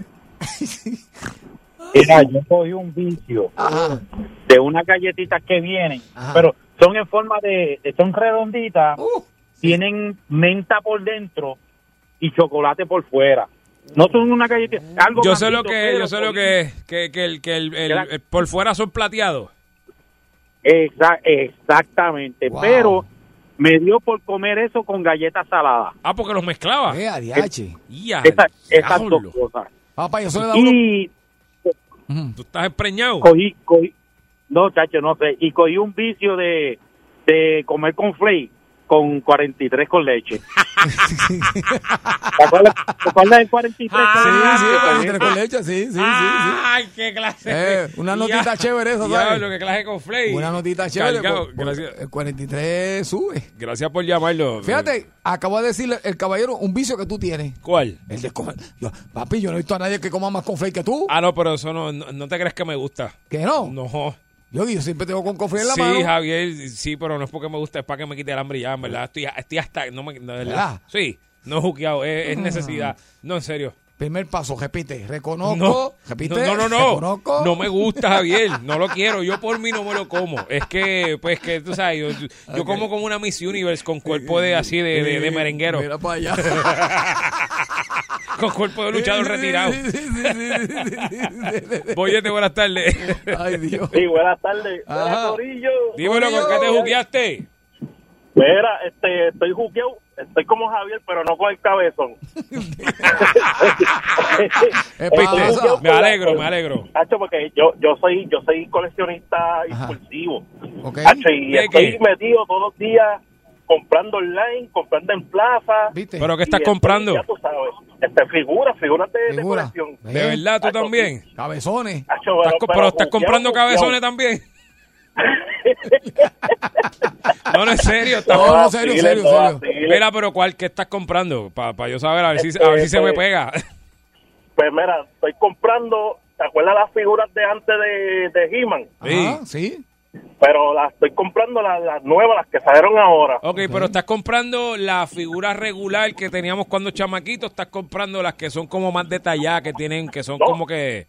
Mira, yo cogí un vicio Ajá. de unas galletitas que vienen, Ajá. pero son en forma de, son redonditas, Uh. Tienen menta por dentro y chocolate por fuera. No son una galletita, algo Yo sé lo que, yo sé lo que, que, que el, que el, el- el- por fuera son plateados. Exa- exactamente, Wow. pero me dio por comer eso con galletas saladas. Ah, porque los mezclaba. Eh. Ya, Esa- esas diablo. dos cosas. Papá, yo solo uno. Y. Tú estás empreñado. cogí, cogí, no, chacho, no sé, y cogí un vicio de, de comer con flake con 43 con leche. <laughs> ¿Te acuerdas, ¿te acuerdas del 43 con Ah, Sí, leche? sí, Ah, con leche, con leche, sí, sí, sí, sí. Ay, qué clase. Eh, una notita Ya. chévere eso, ¿sabes? Diablo, qué clase con Flay. Una notita chévere. Cargado. por- por- Gracias, el 43 sube. gracias por llamarlo. Fíjate, acabo de decirle el caballero un vicio que tú tienes. ¿Cuál? El de comer. Yo, papi, yo no he visto a nadie que coma más conflay que tú. Ah, no, pero eso no, no, no te crees que me gusta. ¿Que no? No. Yo, yo siempre tengo con conflay en la Sí, mano. Javier, sí, pero no es porque me gusta, es para que me quite el hambre ya, en verdad. Estoy, estoy hasta, no me, verdad. Sí, no juqueado, es, es necesidad. No, en serio. Primer paso, repite. Reconozco. No, repite. no, no, no, no. Reconozco. No me gusta, Javier. No lo quiero. Yo por mí no me lo como. Es que, pues, que tú sabes, yo, yo como como una Miss Universe con cuerpo de así de, de, de merenguero. Mira para allá. <laughs> Con cuerpo de luchador retirado. Boyete, buenas tardes. Ay, Dios. Sí, buenas tardes. Ajá. Buenas, Corillo. Dímelo, ¿con qué te jugueaste? Mira, este, estoy juqueado, estoy como Javier, pero no con el cabezón. Me la- alegro, me alegro. Hacho, porque yo, yo soy, yo soy coleccionista Ajá. impulsivo. Ok. Hacho, y ¿De estoy qué? metido todos los días comprando online, comprando en plaza. ¿Viste? ¿Pero qué estás Y comprando? Ya tú sabes, este, figuras, figuras de, de Figura. ¿Eh? ¿De verdad tú también? Cabezones. Hacho, ¿Estás co- pero estás comprando cabezones también. <laughs> No, no, en serio. estás- No, no, serio. Mira, pero ¿cuál que estás comprando? Para yo saber, a ver si, a ver si se me Este, pega. Pues mira, estoy comprando, ¿te acuerdas las figuras de antes de, de He-Man? Ajá, sí. Pero las estoy comprando las, las nuevas, las que salieron ahora. Ok, pero estás comprando la figura regular que teníamos cuando chamaquitos, estás comprando las que son como más detalladas, que tienen, que son No. como que...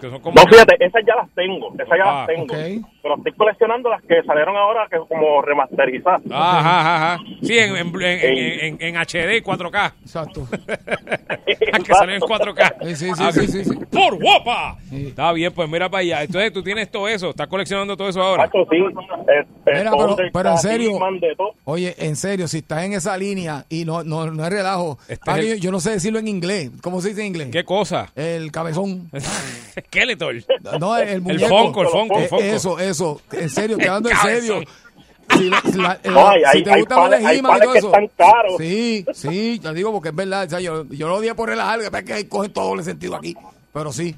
que son como No, fíjate, esas ya las tengo, esas ya Ah, las tengo. ok. Pero estoy coleccionando las que salieron ahora, que como remasterizadas. Ajá, ajá, ajá. Sí, en, en, en, en- en HD y 4K. Exacto. <laughs> que salen en 4K. Sí, sí, sí, Ah, sí, sí, sí. ¡Por guapa! Sí. Está bien, pues mira para allá. Entonces tú tienes todo eso, estás coleccionando todo eso ahora. Este, Mira, pero- en serio. Oye, en serio, si estás en esa línea y no, no, no es relajo, Este ah, es el- yo, yo no sé decirlo en inglés. ¿Cómo se dice en inglés? ¿Qué cosa? El cabezón. <laughs> Skeletor. No, el, El muñeco. Funko, el Funko, el Eh, Funko. Eso, eso. En serio, te hablando en serio. Si, la- si la- eh, No, hay- si te hay gusta el hay todo que eso. están caros. Sí, sí, te digo porque es verdad. o sea, yo, yo lo odié por relajar, que pasa que ahí cogen todo el sentido aquí. Pero sí.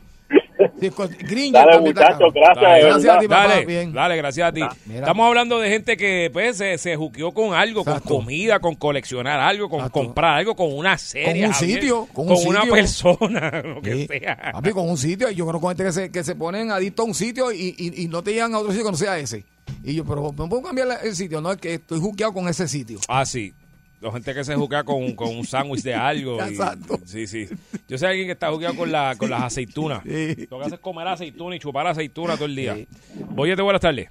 Gringer Dale, muchachos, gracias, de Gracias a ti, papá. Dale, Bien. dale, gracias a ti. mira. Estamos hablando de gente que pues, se, se juqueó con algo, Exacto. con comida, con coleccionar algo, con Exacto. comprar algo, con una serie. Con un sitio, con un una sitio. persona, <laughs> lo que Sí. sea. Papi, con un sitio, yo conozco gente que se, que se ponen adictos a un sitio y, y, y no te llevan a otro sitio que no sea ese. Y yo, pero ¿me puedo cambiar el sitio? No, es que estoy juqueado con ese sitio. Ah, sí. La gente que se juquea con, con un sándwich de algo. y- Exacto. sí, sí. Yo sé alguien que está juqueado con, la, con las aceitunas. Sí. Lo que hace es comer aceituna y chupar aceituna todo el día. Oye, buenas tardes.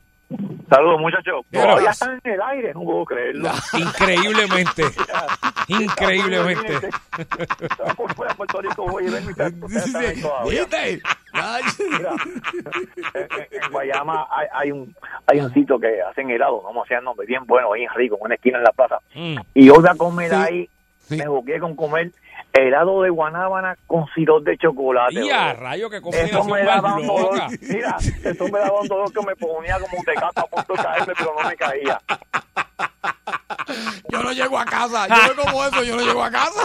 Saludos, muchachos. Todavía están en el aire, no puedo creerlo. <laughs> Increíblemente. <laughs> Increíblemente. <laughs> En, Guayama hay, hay un hay un sitio que hacen helado, no me sé el nombre, bien bueno, bien rico, en una esquina en la plaza. Mm. Y yo voy a comer Sí, ahí, sí. me busqué con comer helado de guanábana con sirope de chocolate. Y a bro. rayo que Eso me daba un dolor, mira, eso me daba un dolor que me ponía como un tecato a punto de caerme, pero no me caía. Yo no llego a casa. Yo no como eso, yo no llego a casa.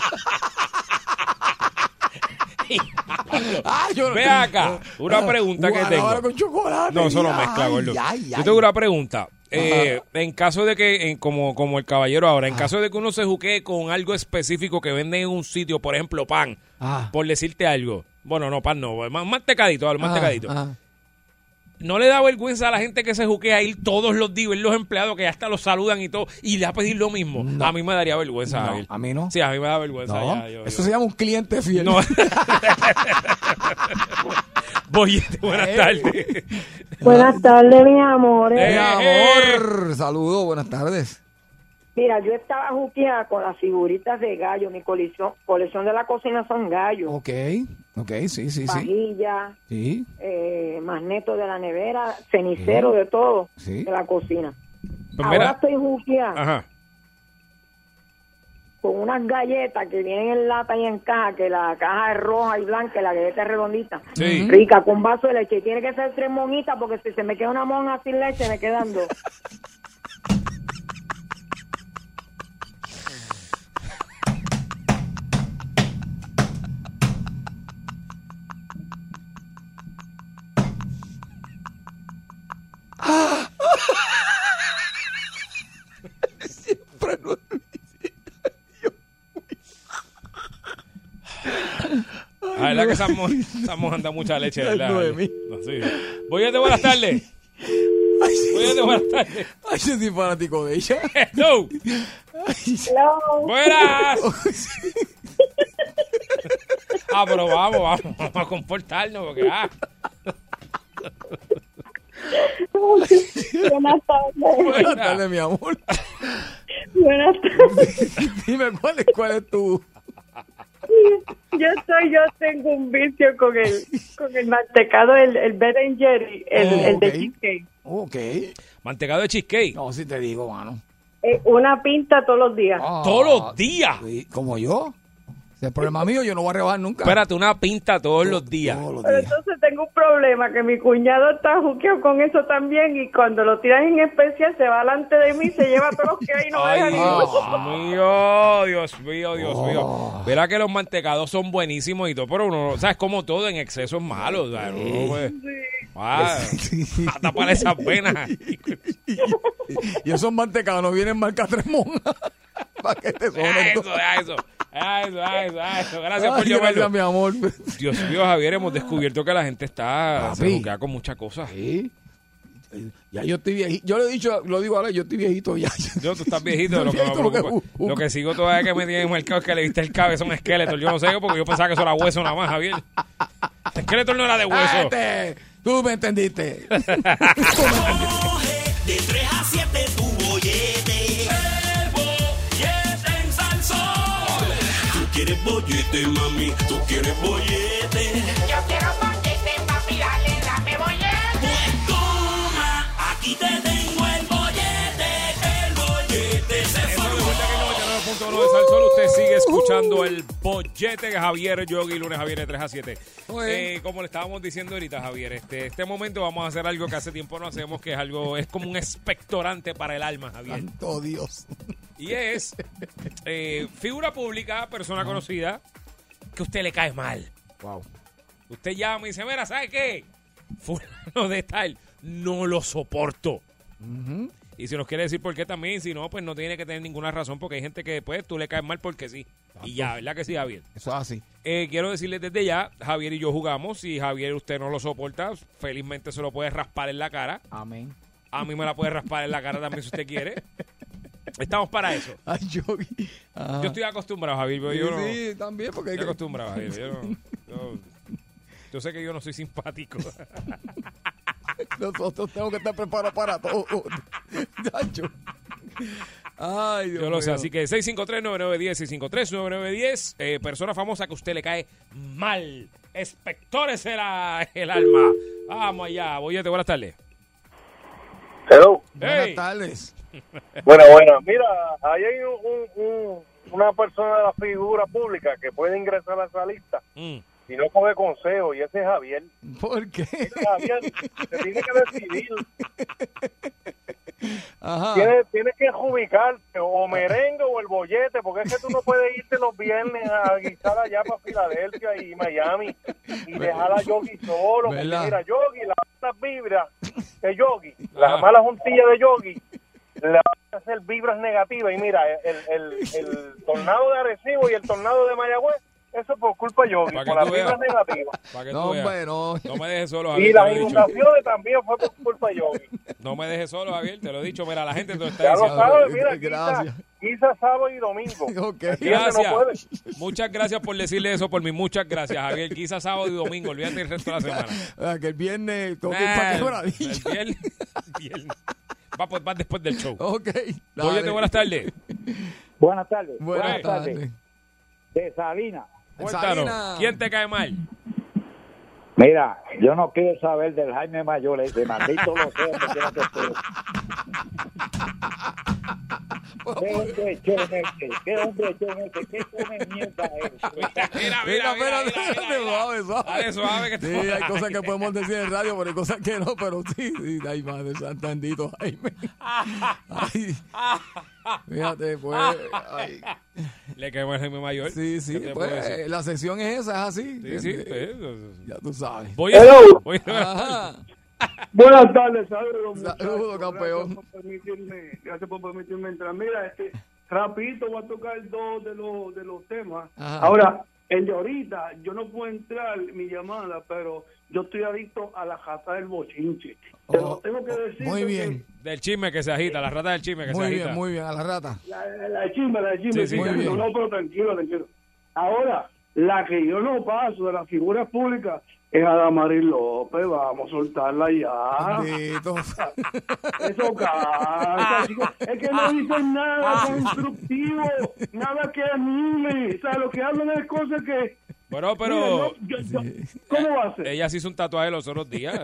Ah, yo Ve acá, una pregunta que tengo. con chocolate. No, eso Ay, mezcla, gordo. Yo tengo una pregunta. Eh, en caso de que, en- como, como el caballero ahora, en caso de que uno se juquee con algo específico que venden en un sitio, por ejemplo, pan, Ah. por decirte algo. Bueno, no, pan no, más, más tecadito, más tecadito. ah. ¿No le da vergüenza a la gente que se juquea ir todos los días, ver los empleados que hasta los saludan y todo, y le va a pedir lo mismo? A mí me daría vergüenza. No, a mí no. Sí, a mí me da vergüenza. No, ya, yo- eso yo- se llama un cliente fiel. No. <laughs> <laughs> Bollete, <laughs> buenas tardes. Buenas tardes, mis amores. Mi amor, saludos, buenas tardes. Mira, yo estaba juqueada con las figuritas de gallo. Mi colección, colección de la cocina son gallos. Ok, ok, sí, sí, sí. Vajilla, Sí, eh, magneto de la nevera, cenicero, de todo, Sí. de la cocina. Pues Ahora mira. estoy juqueada Ajá. Con unas galletas que vienen en lata y en caja, que la caja es roja y blanca y la galleta es redondita. Sí. Rica, con vaso de leche. Y tiene que ser tres monitas porque si se me queda una mona sin leche, me quedan dos. <laughs> verdad que estamos, estamos andando mucha leche, <laughs> ¿verdad? No, sí. Bollete, buenas tardes. Bollete, buenas tardes. Ay, yo soy fanático de ella. <laughs> Hello. Hello. Buenas. Ah, pero vamos, vamos, vamos a comportarnos porque ah. Buenas tardes. Buenas tardes, mi amor. Buenas tardes. <laughs> Dime, ¿cuál es, cuál es tu...? <laughs> Yo estoy, yo tengo un vicio con el, con el mantecado, el, el Ben and Jerry, el, Oh, el de cheesecake. Ok. Mantecado de cheesecake. No, si te digo, mano. Eh, una pinta todos los días. Ah, Todos los días. sí, como yo. Es el problema mío, yo no voy a rebajar nunca. Espérate, una pinta todos los días. Todos los Pero días. entonces tengo un problema, que mi cuñado está juqueado con eso también y cuando lo tiran en especial se va delante de mí, se lleva todos los que hay y no me deja Ay, ni Dios mío, Dios mío, Dios Oh. mío. Verá que los mantecados son buenísimos y todo, pero uno, o sea, es como todo en exceso es malo. o sea, uno no puede- Ah, a tapar esas venas. <laughs> Y esos mantecados no vienen marca tres monjas. <laughs> Para que te Deja sobren eso, deja eso, deja eso, <laughs> eso, eso. Gracias por gracias, llamarlo. mi amor. <laughs> Dios mío, Javier, hemos descubierto que la gente está se Papi. juquea con muchas cosas. Sí. Ya yo estoy viejito. Yo le he dicho, lo digo ahora, yo estoy viejito ya. <laughs> Yo, tú estás viejito, lo que, Viejito, me porque, preocupa. uh, uh. Lo que sigo todavía que me tienen marcado es que le viste el cabezón esqueleto. Yo no sé, porque yo pensaba que eso era hueso nada más, Javier. El esqueleto no era de hueso. Tú me entendiste. De 3 a 7 tu bollete. Quieres bollete, mami. Tú quieres bollete. Yo quiero bollete, papi, dale, dame bollete. Pues toma, aquí te tengo el 99.1 de Salsol usted sigue escuchando el bollete de Javier Yogi, lunes a viernes 3 a 7. Muy bien. Eh, como le estábamos diciendo ahorita, Javier, este, este momento vamos a hacer algo que hace tiempo no hacemos, que es algo, es como un expectorante para el alma, Javier. Santo Dios. Y es eh, figura pública, persona conocida, que usted le cae mal. Wow. Usted llama y dice, mira, ¿sabe qué? Fulano de tal, no lo soporto. Y si nos quiere decir por qué también, si no, pues no tiene que tener ninguna razón, porque hay gente que después tú le caes mal porque sí. Y ya, ¿verdad que sí, Javier? Eso es así. Eh, quiero decirles desde ya, Javier y yo jugamos. Si Javier usted no lo soporta, felizmente se lo puede raspar en la cara. Amén. A mí me la puede raspar en la cara también si usted quiere. Estamos para eso. <laughs> Ay. Ajá. Yo estoy acostumbrado, Javier, pero yo no... Sí, también, porque Estoy que- acostumbrado, Javier. Yo, no- <laughs> yo- yo sé que yo no soy simpático. <laughs> <laughs> nosotros tenemos que estar preparados para todo. <laughs> Nacho. Ay, Dios Yo lo sé, así que 653-9910, 653-9910, eh, persona famosa que a usted le cae mal. Espectores el, el alma. Vamos allá, Boyete, buenas tardes. Hello. Buenas Hey. tardes. <laughs> Bueno, bueno, mira, ahí hay un- un- una persona de la figura pública que puede ingresar a esa lista Mm. Y no coge consejo, y ese es Javier. ¿Por qué? Javier se tiene que decidir. Ajá. Tienes, tienes que ubicarte o merengue o el bollete, porque es que tú no puedes irte los viernes a guisar allá para Filadelfia y Miami y dejar a Yogi solo. Mira, Yogi, las malas vibras de Yogi, las malas juntillas de Yogi, le van a hacer vibras negativas. Y mira, el, el, el tornado de Arecibo y el tornado de Mayagüez eso es por culpa de Yogi, por la tú vibra veas. negativa. Para que No, hombre, no. No me dejes solo, Y Javier. te las lo inundaciones también fue por culpa de Yogi. No me dejes solo, Javier. Te lo he dicho. Mira, la gente te lo está Ya lo diciendo. sabes, mira, Gracias. quizás quizá sábado y domingo. <laughs> Ok. Aquí Gracias. no puede. Muchas gracias por decirle eso por mí. Muchas gracias, Javier. Quizás sábado y domingo. Olvídate el resto de la semana. Ah, que el viernes toque Nah, el maravilla. viernes, viernes. Va, pues, va después del show. Ok. Dale. buenas tardes. Buenas tardes. Buenas tardes. De Salina. Cuéntanos. ¿quién te cae mal? Mira, yo no quiero saber del Jaime Mayor, ese maldito lo sé, que quiero que esté. ¿Qué hombre ese? ¿Qué hombre ese? ¿Qué come mierda es? <laughs> Mira, mira, Mira, mira, mira, espérate, mira, espérate, mira. suave, suave. Suave que Sí, te hay cosas que podemos decir en radio, pero hay cosas que no, pero sí, sí, ay, madre santa, bendito Jaime. <laughs> Ay, fíjate, pues, ay, Le mal Jaime Mayor. sí, sí, ¿Qué te puedo pues, decir? la sesión es esa, es así. Sí, sí. pues, Ya tú sabes. Voy a, Hello. voy a- Ajá. Buenas tardes, saludos. Saludos, campeón. Gracias por permitirme, gracias por permitirme entrar. Mira, este, rapidito voy a tocar dos de los, de los temas. Ajá. Ahora, el de ahorita, yo no puedo entrar mi llamada, pero yo estoy adicto a la jata del bochinche. Te lo Oh, tengo que oh, decir. Muy bien, Del chisme que se agita, la rata del chisme que muy se bien, agita. muy bien, a la rata. La, la, la chisme, la chisme. Sí, sí, sí, muy no, bien. no, pero tranquilo, tranquilo. Ahora, la que yo no paso de las figuras públicas es Adamaris López. Vamos a soltarla ya. Bendito. <laughs> Eso cansa, chicos. Es que no dicen nada <laughs> constructivo, nada que anime. O sea, lo que hablan es cosas que. Bueno, Mira, pero no, yo- yo- ¿Cómo va a ser? ella se hizo un tatuaje los otros días.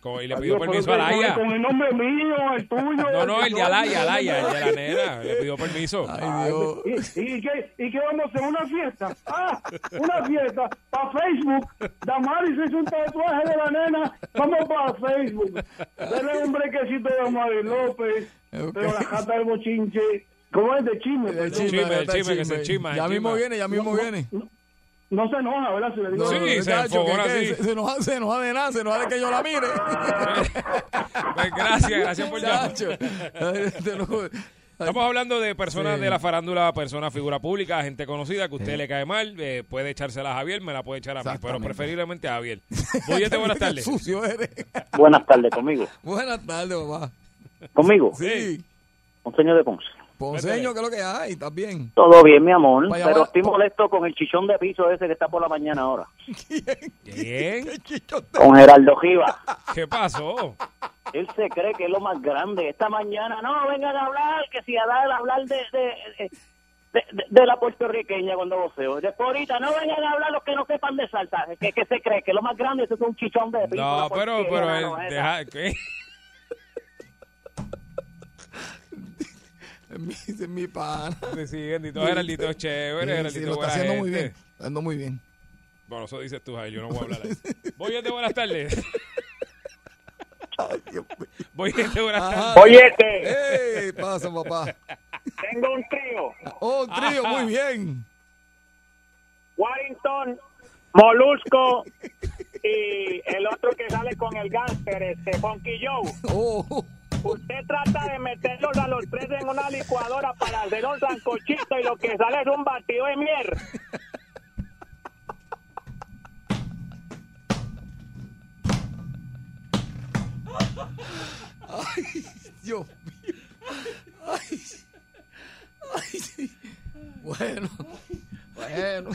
Como- y le pidió permiso a Laia. Con el nombre mío, el tuyo. No, no, el de Alaya, Alaya, el de la nena. Le pidió permiso. Ay, Dios. ¿Y, y qué, ¿Y qué vamos a hacer? ¿Una fiesta? Ah, una fiesta para Facebook. Damaris hizo un tatuaje de la nena. Vamos para Facebook. Dale un brequecito de Damaris López. Pero la jata del bochinche. ¿Cómo es de chisme? El chisme, chisme, el chisme, que se chima, Ya mismo viene, ya mismo viene. No se enoja, ¿verdad? Si le digo No, Sí, se muchacho, enfogona que- así. Se, se enoja, se enoja de nada, se enoja de que yo la mire. <laughs> Pues gracias, gracias por llamar. Muchacho. Ay, te lo- Estamos hablando de personas Sí. de la farándula, personas figura pública, gente conocida que a usted le cae mal, eh, puede echársela a Javier, me la puede echar a mí, pero preferiblemente a Javier. <laughs> Buyete, buenas tardes. sucio eres. Buenas tardes, conmigo. Buenas tardes, papá. ¿Conmigo? Sí. Un señor de Ponce. Ponceño, ¿qué es lo que hay? ¿Estás bien? Todo bien, mi amor, Vaya, pero estoy molesto con el chichón de piso ese que está por la mañana ahora. <laughs> ¿Quién? Con Geraldo Giva. <laughs> ¿Qué pasó? Él se cree que es lo más grande. Esta mañana, no, vengan a hablar, que si a dar, hablar de, de, de, de- de la puertorriqueña cuando voceo. Después ahorita, no vengan a hablar los que no sepan de salsa. Que, que se cree que lo más grande eso es un chichón de piso. No, pero, pero, él, deja, ¿qué? Es mi, es mi pana. Sí, Geraldito, Geraldito es chévere, Sí, sí, Geraldito lo está haciendo muy gente. bien. Está haciendo muy bien. Bueno, eso dices tú, Javier, yo no voy a hablar ahí. <laughs> Buyete, buenas tardes. Buyete, buenas Ajá. tardes. Oyete, ¡Ey! Pasa, papá. tengo un trío. Oh, un trío, muy bien. Warrington, Molusco y el otro que sale con el gánster, este, Funky Joe. Oh, Usted trata de meterlos a los tres en una licuadora para hacer un sancochito y lo que sale es un batido de miel. Dios mío. Ay. Ay. Bueno. Bueno.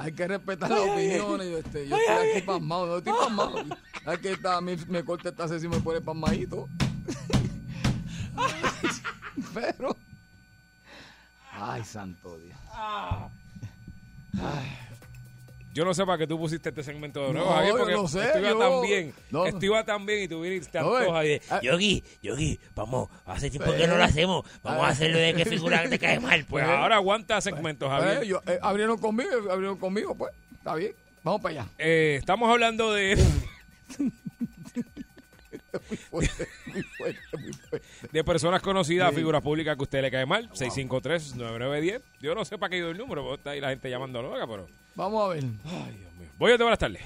Hay que respetar las opiniones. Yo, este, yo estoy aquí pasmado. No estoy pasmado. Aquí está, mi, me corta esta si me pone pasmadito. <laughs> Pero. Ay, santo Dios. Yo no sé para qué tú pusiste este segmento de nuevo, No, Javier, yo porque no sé, esto iba yo- tan bien. no. Esto iba tan bien y tú viniste No, antoja de... ah, Yogi, Yogi, vamos, hace tiempo que no lo hacemos. Vamos a hacerlo de que <laughs> figura te cae mal. Pues Eh. ahora aguanta segmentos, Javier. Eh, yo- eh, abrieron conmigo, abrieron conmigo, pues. Está bien. Vamos para allá. Eh, estamos hablando de, <laughs> <laughs> Muy fuerte, muy fuerte, muy fuerte. de personas conocidas, figuras públicas que a usted le cae mal. 653-9910. Yo no sé para qué dio el número, porque está ahí la gente llamando loca, pero... Vamos a ver. Ay, Dios mío. Voy a buenas tardes.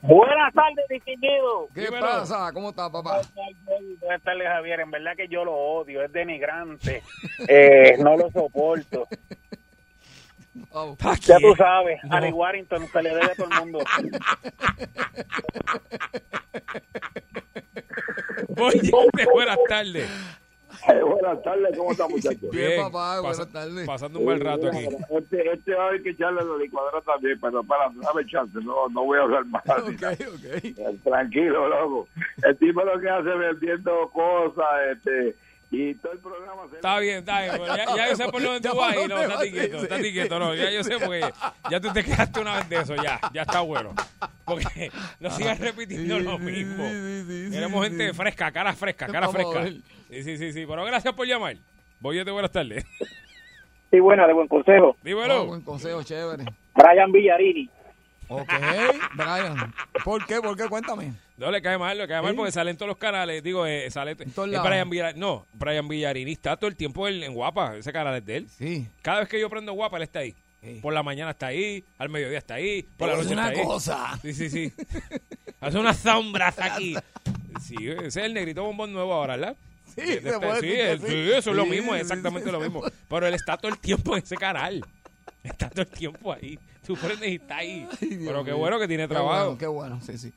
Buenas tardes, distinguido. ¿Qué Dímelo. pasa? ¿Cómo está, papá? Buenas tardes, Javier. En verdad que yo lo odio, es denigrante. <laughs> Eh, no lo soporto. Ya tú sabes, Harry Warrington se le debe a todo el mundo. <laughs> Boyete, <laughs> buenas tardes. buenas tardes, ¿cómo están muchachos? Bien, papá, buenas pasa- tardes. Pasando un buen rato aquí. Este, este va a haber que echarle la licuadora también, pero para, dame chance, no, no voy a hablar más. <laughs> Tranquilo, loco. El tipo lo que hace vendiendo cosas, este, y todo el programa se Está bien, está bien. ya, ya yo sé por dónde <laughs> tú vas y no, estate quieto, estate quieto, no, ya yo sé porque ya tú te quedaste una vez de eso, ya, ya está bueno. Porque no sigas repitiendo lo mismo. Queremos gente fresca, cara fresca, cara a fresca. ver. Sí, sí, sí, sí, pero gracias por llamar. Boyete, buenas tardes. Sí, buena, de buen consejo. Dímelo. Oh, buen consejo, chévere. Brian Villarini. Ok, <laughs> Brian. ¿Por qué? ¿Por qué? Cuéntame. No le cae mal, le cae mal Sí. porque sale en todos los canales. Digo, eh, sale. todos es lados. Brian Villarini. No, Brian Villarini está todo el tiempo en, en Guapa. Ese canal es de él. Sí. Cada vez que yo prendo Guapa, él está ahí. Por la mañana está ahí, al mediodía está ahí, por la Pero es noche una está ahí. cosa. Sí, sí, sí. Hace unas sombras <laughs> aquí. Sí, ese es el negrito bombón nuevo ahora, ¿verdad? Sí, Este- se puede sí, el- sí. eso es lo mismo, es exactamente lo se mismo. Pero él está todo el tiempo en ese canal. Está todo el tiempo ahí. Tú prendes y está ahí. Dios Pero qué mío. bueno que tiene Qué trabajo. bueno, Qué bueno, sí, sí.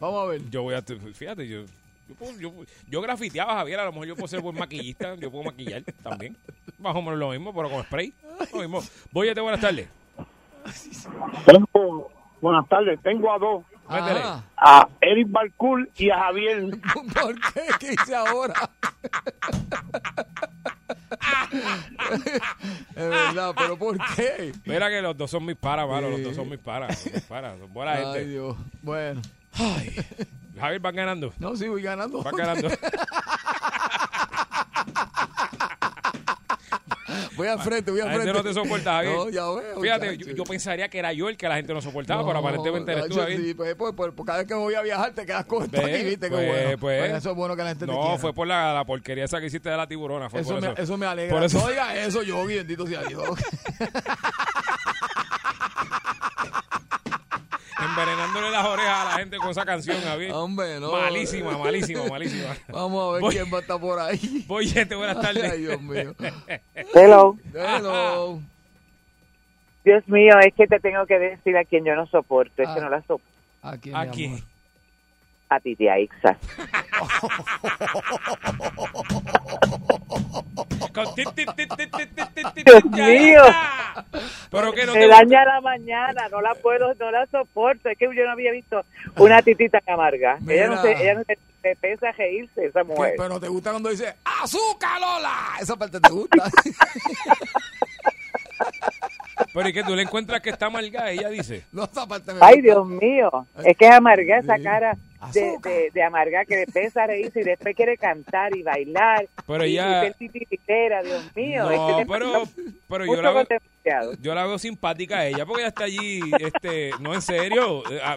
Vamos a ver. Yo voy a. Fíjate, yo. Yo, puedo- yo, yo grafiteaba a Javier, a lo mejor yo puedo ser buen maquillista, yo puedo maquillar también. Más o menos lo mismo, pero con spray. Lo mismo. Voy buenas tardes. Tengo, buenas tardes, tengo a dos. Métele. A Eric Balcour y a Javier. <laughs> ¿Por qué? ¿Qué hice ahora? Es verdad, pero ¿por qué? Mira que los dos son mis paras, mano. Los dos son mis paras. Mis paras. Son buena Ay, gente. Dios. Bueno. Javier van ganando. No, sí, voy ganando. Van ganando. <laughs> Voy al frente, voy al La gente frente. no te soporta, Javier. No, ya veo. Fíjate, yo, yo pensaría que era yo el que la gente no soportaba, pero No, aparentemente eres tú, Javier. Sí, pues, pues, pues, pues, cada vez que voy a viajar te quedas Ve, aquí, ¿viste? Pues, bueno. pues. Pues eso es bueno que la gente te No, quiera. fue por la, la porquería esa que hiciste de la tiburona. Fue Eso por me, eso. eso me alegra. Por eso- No digas eso, yo, bendito sea Dios. <laughs> Envenenándole las orejas a la gente con esa canción, Javier. Hombre, no. Malísima, malísima, malísima. <laughs> Vamos a ver Voy- quién va a estar por ahí. Boyete, buenas tardes. Ay, Dios mío. <laughs> Hello. Hello. Dios mío, es que te tengo que decir a quien yo no soporto, es que Ah. no la soporto. Aquí, mi amor. A ti, tía Ixas. Con Dios mío. Pero Me gusta. daña la mañana, no la puedo, no la soporto. Es que yo no había visto una titita tan amarga. Ella no se, ella no se, se piensa reírse, esa mujer. Pero te gusta cuando dice ¡Azúcar, Lola! Esa parte te gusta. <laughs> Pero ¿y que tú le encuentras que está amarga? Ella dice. No, esa parte Ay. Dios mío. Es que es amarga esa cara de, de, de amarga que pesa a reírse y después quiere cantar y bailar. Pero y, ella- y Dios mío. No, es que pero, pero yo la veo, demasiado. yo la veo simpática a ella porque ella está allí, este, no en serio. Eh, ah.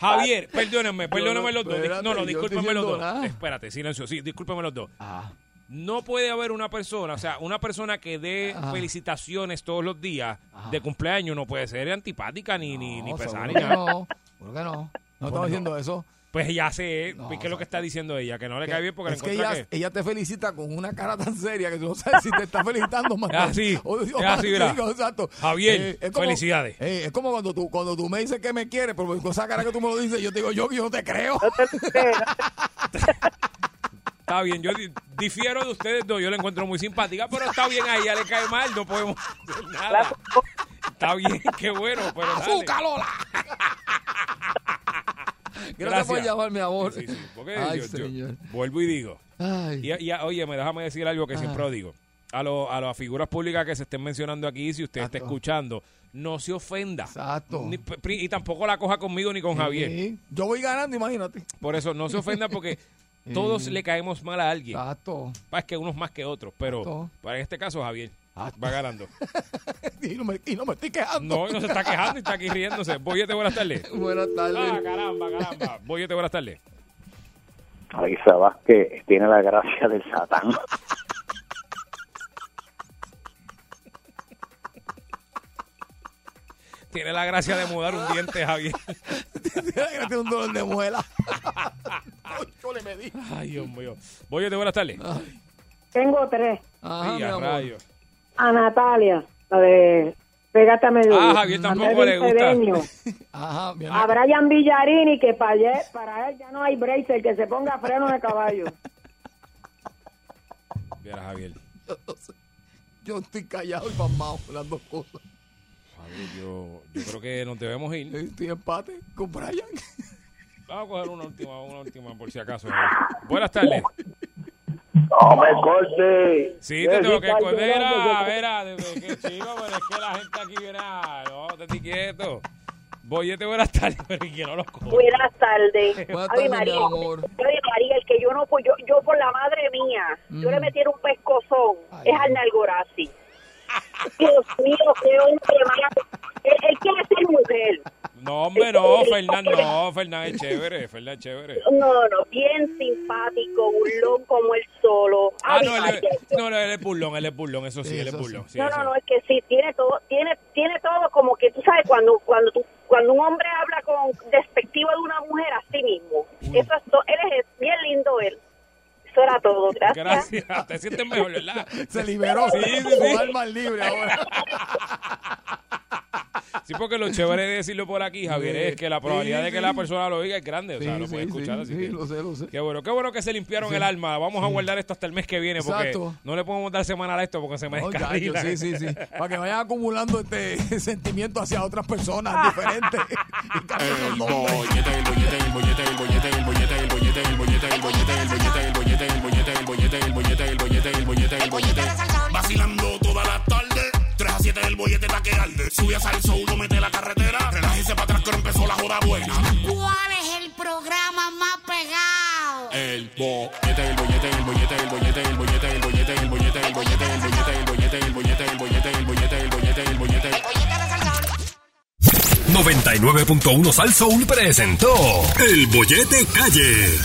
Javier, perdónenme, perdónenme los dos. espérate, No, no, discúlpenme los dos. nada. Espérate, silencio, sí, discúlpenme los dos. Ah, No puede haber una persona, o sea, una persona que dé Ajá. felicitaciones todos los días de cumpleaños no puede ser antipática ni, ni, ni no, pesada ni nada. no. Que no. No estamos diciendo eso. Pues ya sé, No, ¿qué es lo que está diciendo ella? Que no le cae bien porque es le que ella, que... ella te felicita con una cara tan seria que tú no sabes si te está felicitando más. Así, o- así, exacto. Javier, es como- felicidades. eh, es como cuando tú, cuando tú me dices que me quieres, pero con esa cara que tú me lo dices, yo te digo, yo, yo no te creo. No te creo, no Está bien, yo di- difiero de ustedes dos, yo la encuentro muy simpática, pero está bien, a ella le cae mal, no podemos hacer nada. Está bien, qué bueno, pero dale. ¡Azúcar, Lola! <laughs> Gracias, por llamar, mi amor. Sí, sí, porque Ay, yo- vuelvo y digo. Ay. Y, y- oye, me déjame decir algo que siempre Ah. lo digo. A, lo- a las figuras públicas que se estén mencionando aquí, si usted está escuchando, no se ofenda. Exacto. Ni- y tampoco la coja conmigo ni con Javier. Sí. Yo voy ganando, imagínate. Por eso, no se ofenda porque <laughs> todos le caemos mal a alguien. Exacto. Es que unos más que otros, pero Exacto. para en este caso Javier Exacto. va ganando. <laughs> Y no me, y no me estoy quejando. No, no se está quejando y está aquí riéndose. Boyete, buenas tardes. Buenas tardes. Ah, caramba, caramba. Boyete, buenas tardes. Alisa Vázquez tiene la gracia del satán. Tiene la gracia de mudar un diente, Javier. <laughs> Tiene un dolor de muela. Ay, <laughs> yo le medí. Ay, Dios mío. Boyete, buenas tardes. Tengo tres. Ajá, Ay, mi a amor. rayos. A Natalia, la de Pégate a mediodía. Ah, Javier tampoco A le gusta. Cedeño, <laughs> Ajá, bien. A Brian Villarini, que para él, para él ya no hay bracer, que se ponga freno de caballo. Mira, Javier. Yo estoy callado y pasmado las dos cosas. Javier, yo, yo creo que nos debemos ir. Estoy empate con Brian. Vamos a coger una última, una última por si acaso. Buenas tardes. No me corte. Sí, te tengo que correr. Mira, mira, desde que chico, pero es que la gente aquí viene a... No, te estoy quieto. Boyete, buenas tardes, <laughs> pero que no los cojo. Buenas tardes. Buenas tardes, María. mi amor. Ay, María, el que yo no, pues yo, yo por la madre mía, yo le metiera un pescozón, es al Nalgorazi. Dios mío, qué hombre más. <laughs> Él, él quiere ser mujer. No, hombre, no, Fernán, no, <laughs> Fernán es chévere, Fernán es chévere. No, no, bien simpático, burlón como él solo. Ah, Ay, no, él no, no, él es burlón, él es burlón, eso sí, él es burlón. sí, no, no, no, es que sí, tiene todo, tiene, tiene todo como que tú sabes cuando, cuando tú, cuando un hombre habla con despectivo de una mujer, así mismo. Eso es to- él es bien lindo él. Eso era todo, gracias. Gracias, te sientes mejor, ¿verdad? Se liberó. Sí, sí, Su sí. alma es libre ahora. Sí, porque lo chévere de decirlo por aquí, Javier, es que la probabilidad Sí, de que sí. la persona lo oiga es grande. O sea, Sí, lo puede sí, escuchar sí, así. sí, que- lo sé, lo sé. Qué bueno, qué bueno que se limpiaron el alma. Vamos a guardar esto hasta el mes que viene porque Exacto. no le podemos dar semanal a esto porque se me No, descarrila. sí, sí, sí. Para que vayan acumulando este sentimiento hacia otras personas diferentes. Y cambien los nombres. Vacilando toda la tarde. 3 a 7 el bollete está que arde. Sube a salso, uno mete la carretera. Relájese para atrás que empezó la joda buena. ¿Cuál es el programa más pegado? El bollete, el bollete, el bollete, el bollete, el bollete, el bollete, el bollete, el bollete, el bollete, el bollete, el bollete, el bollete, el bollete, el bollete, el bollete. 99.1 Sal Soul presentó El Bollete Calle.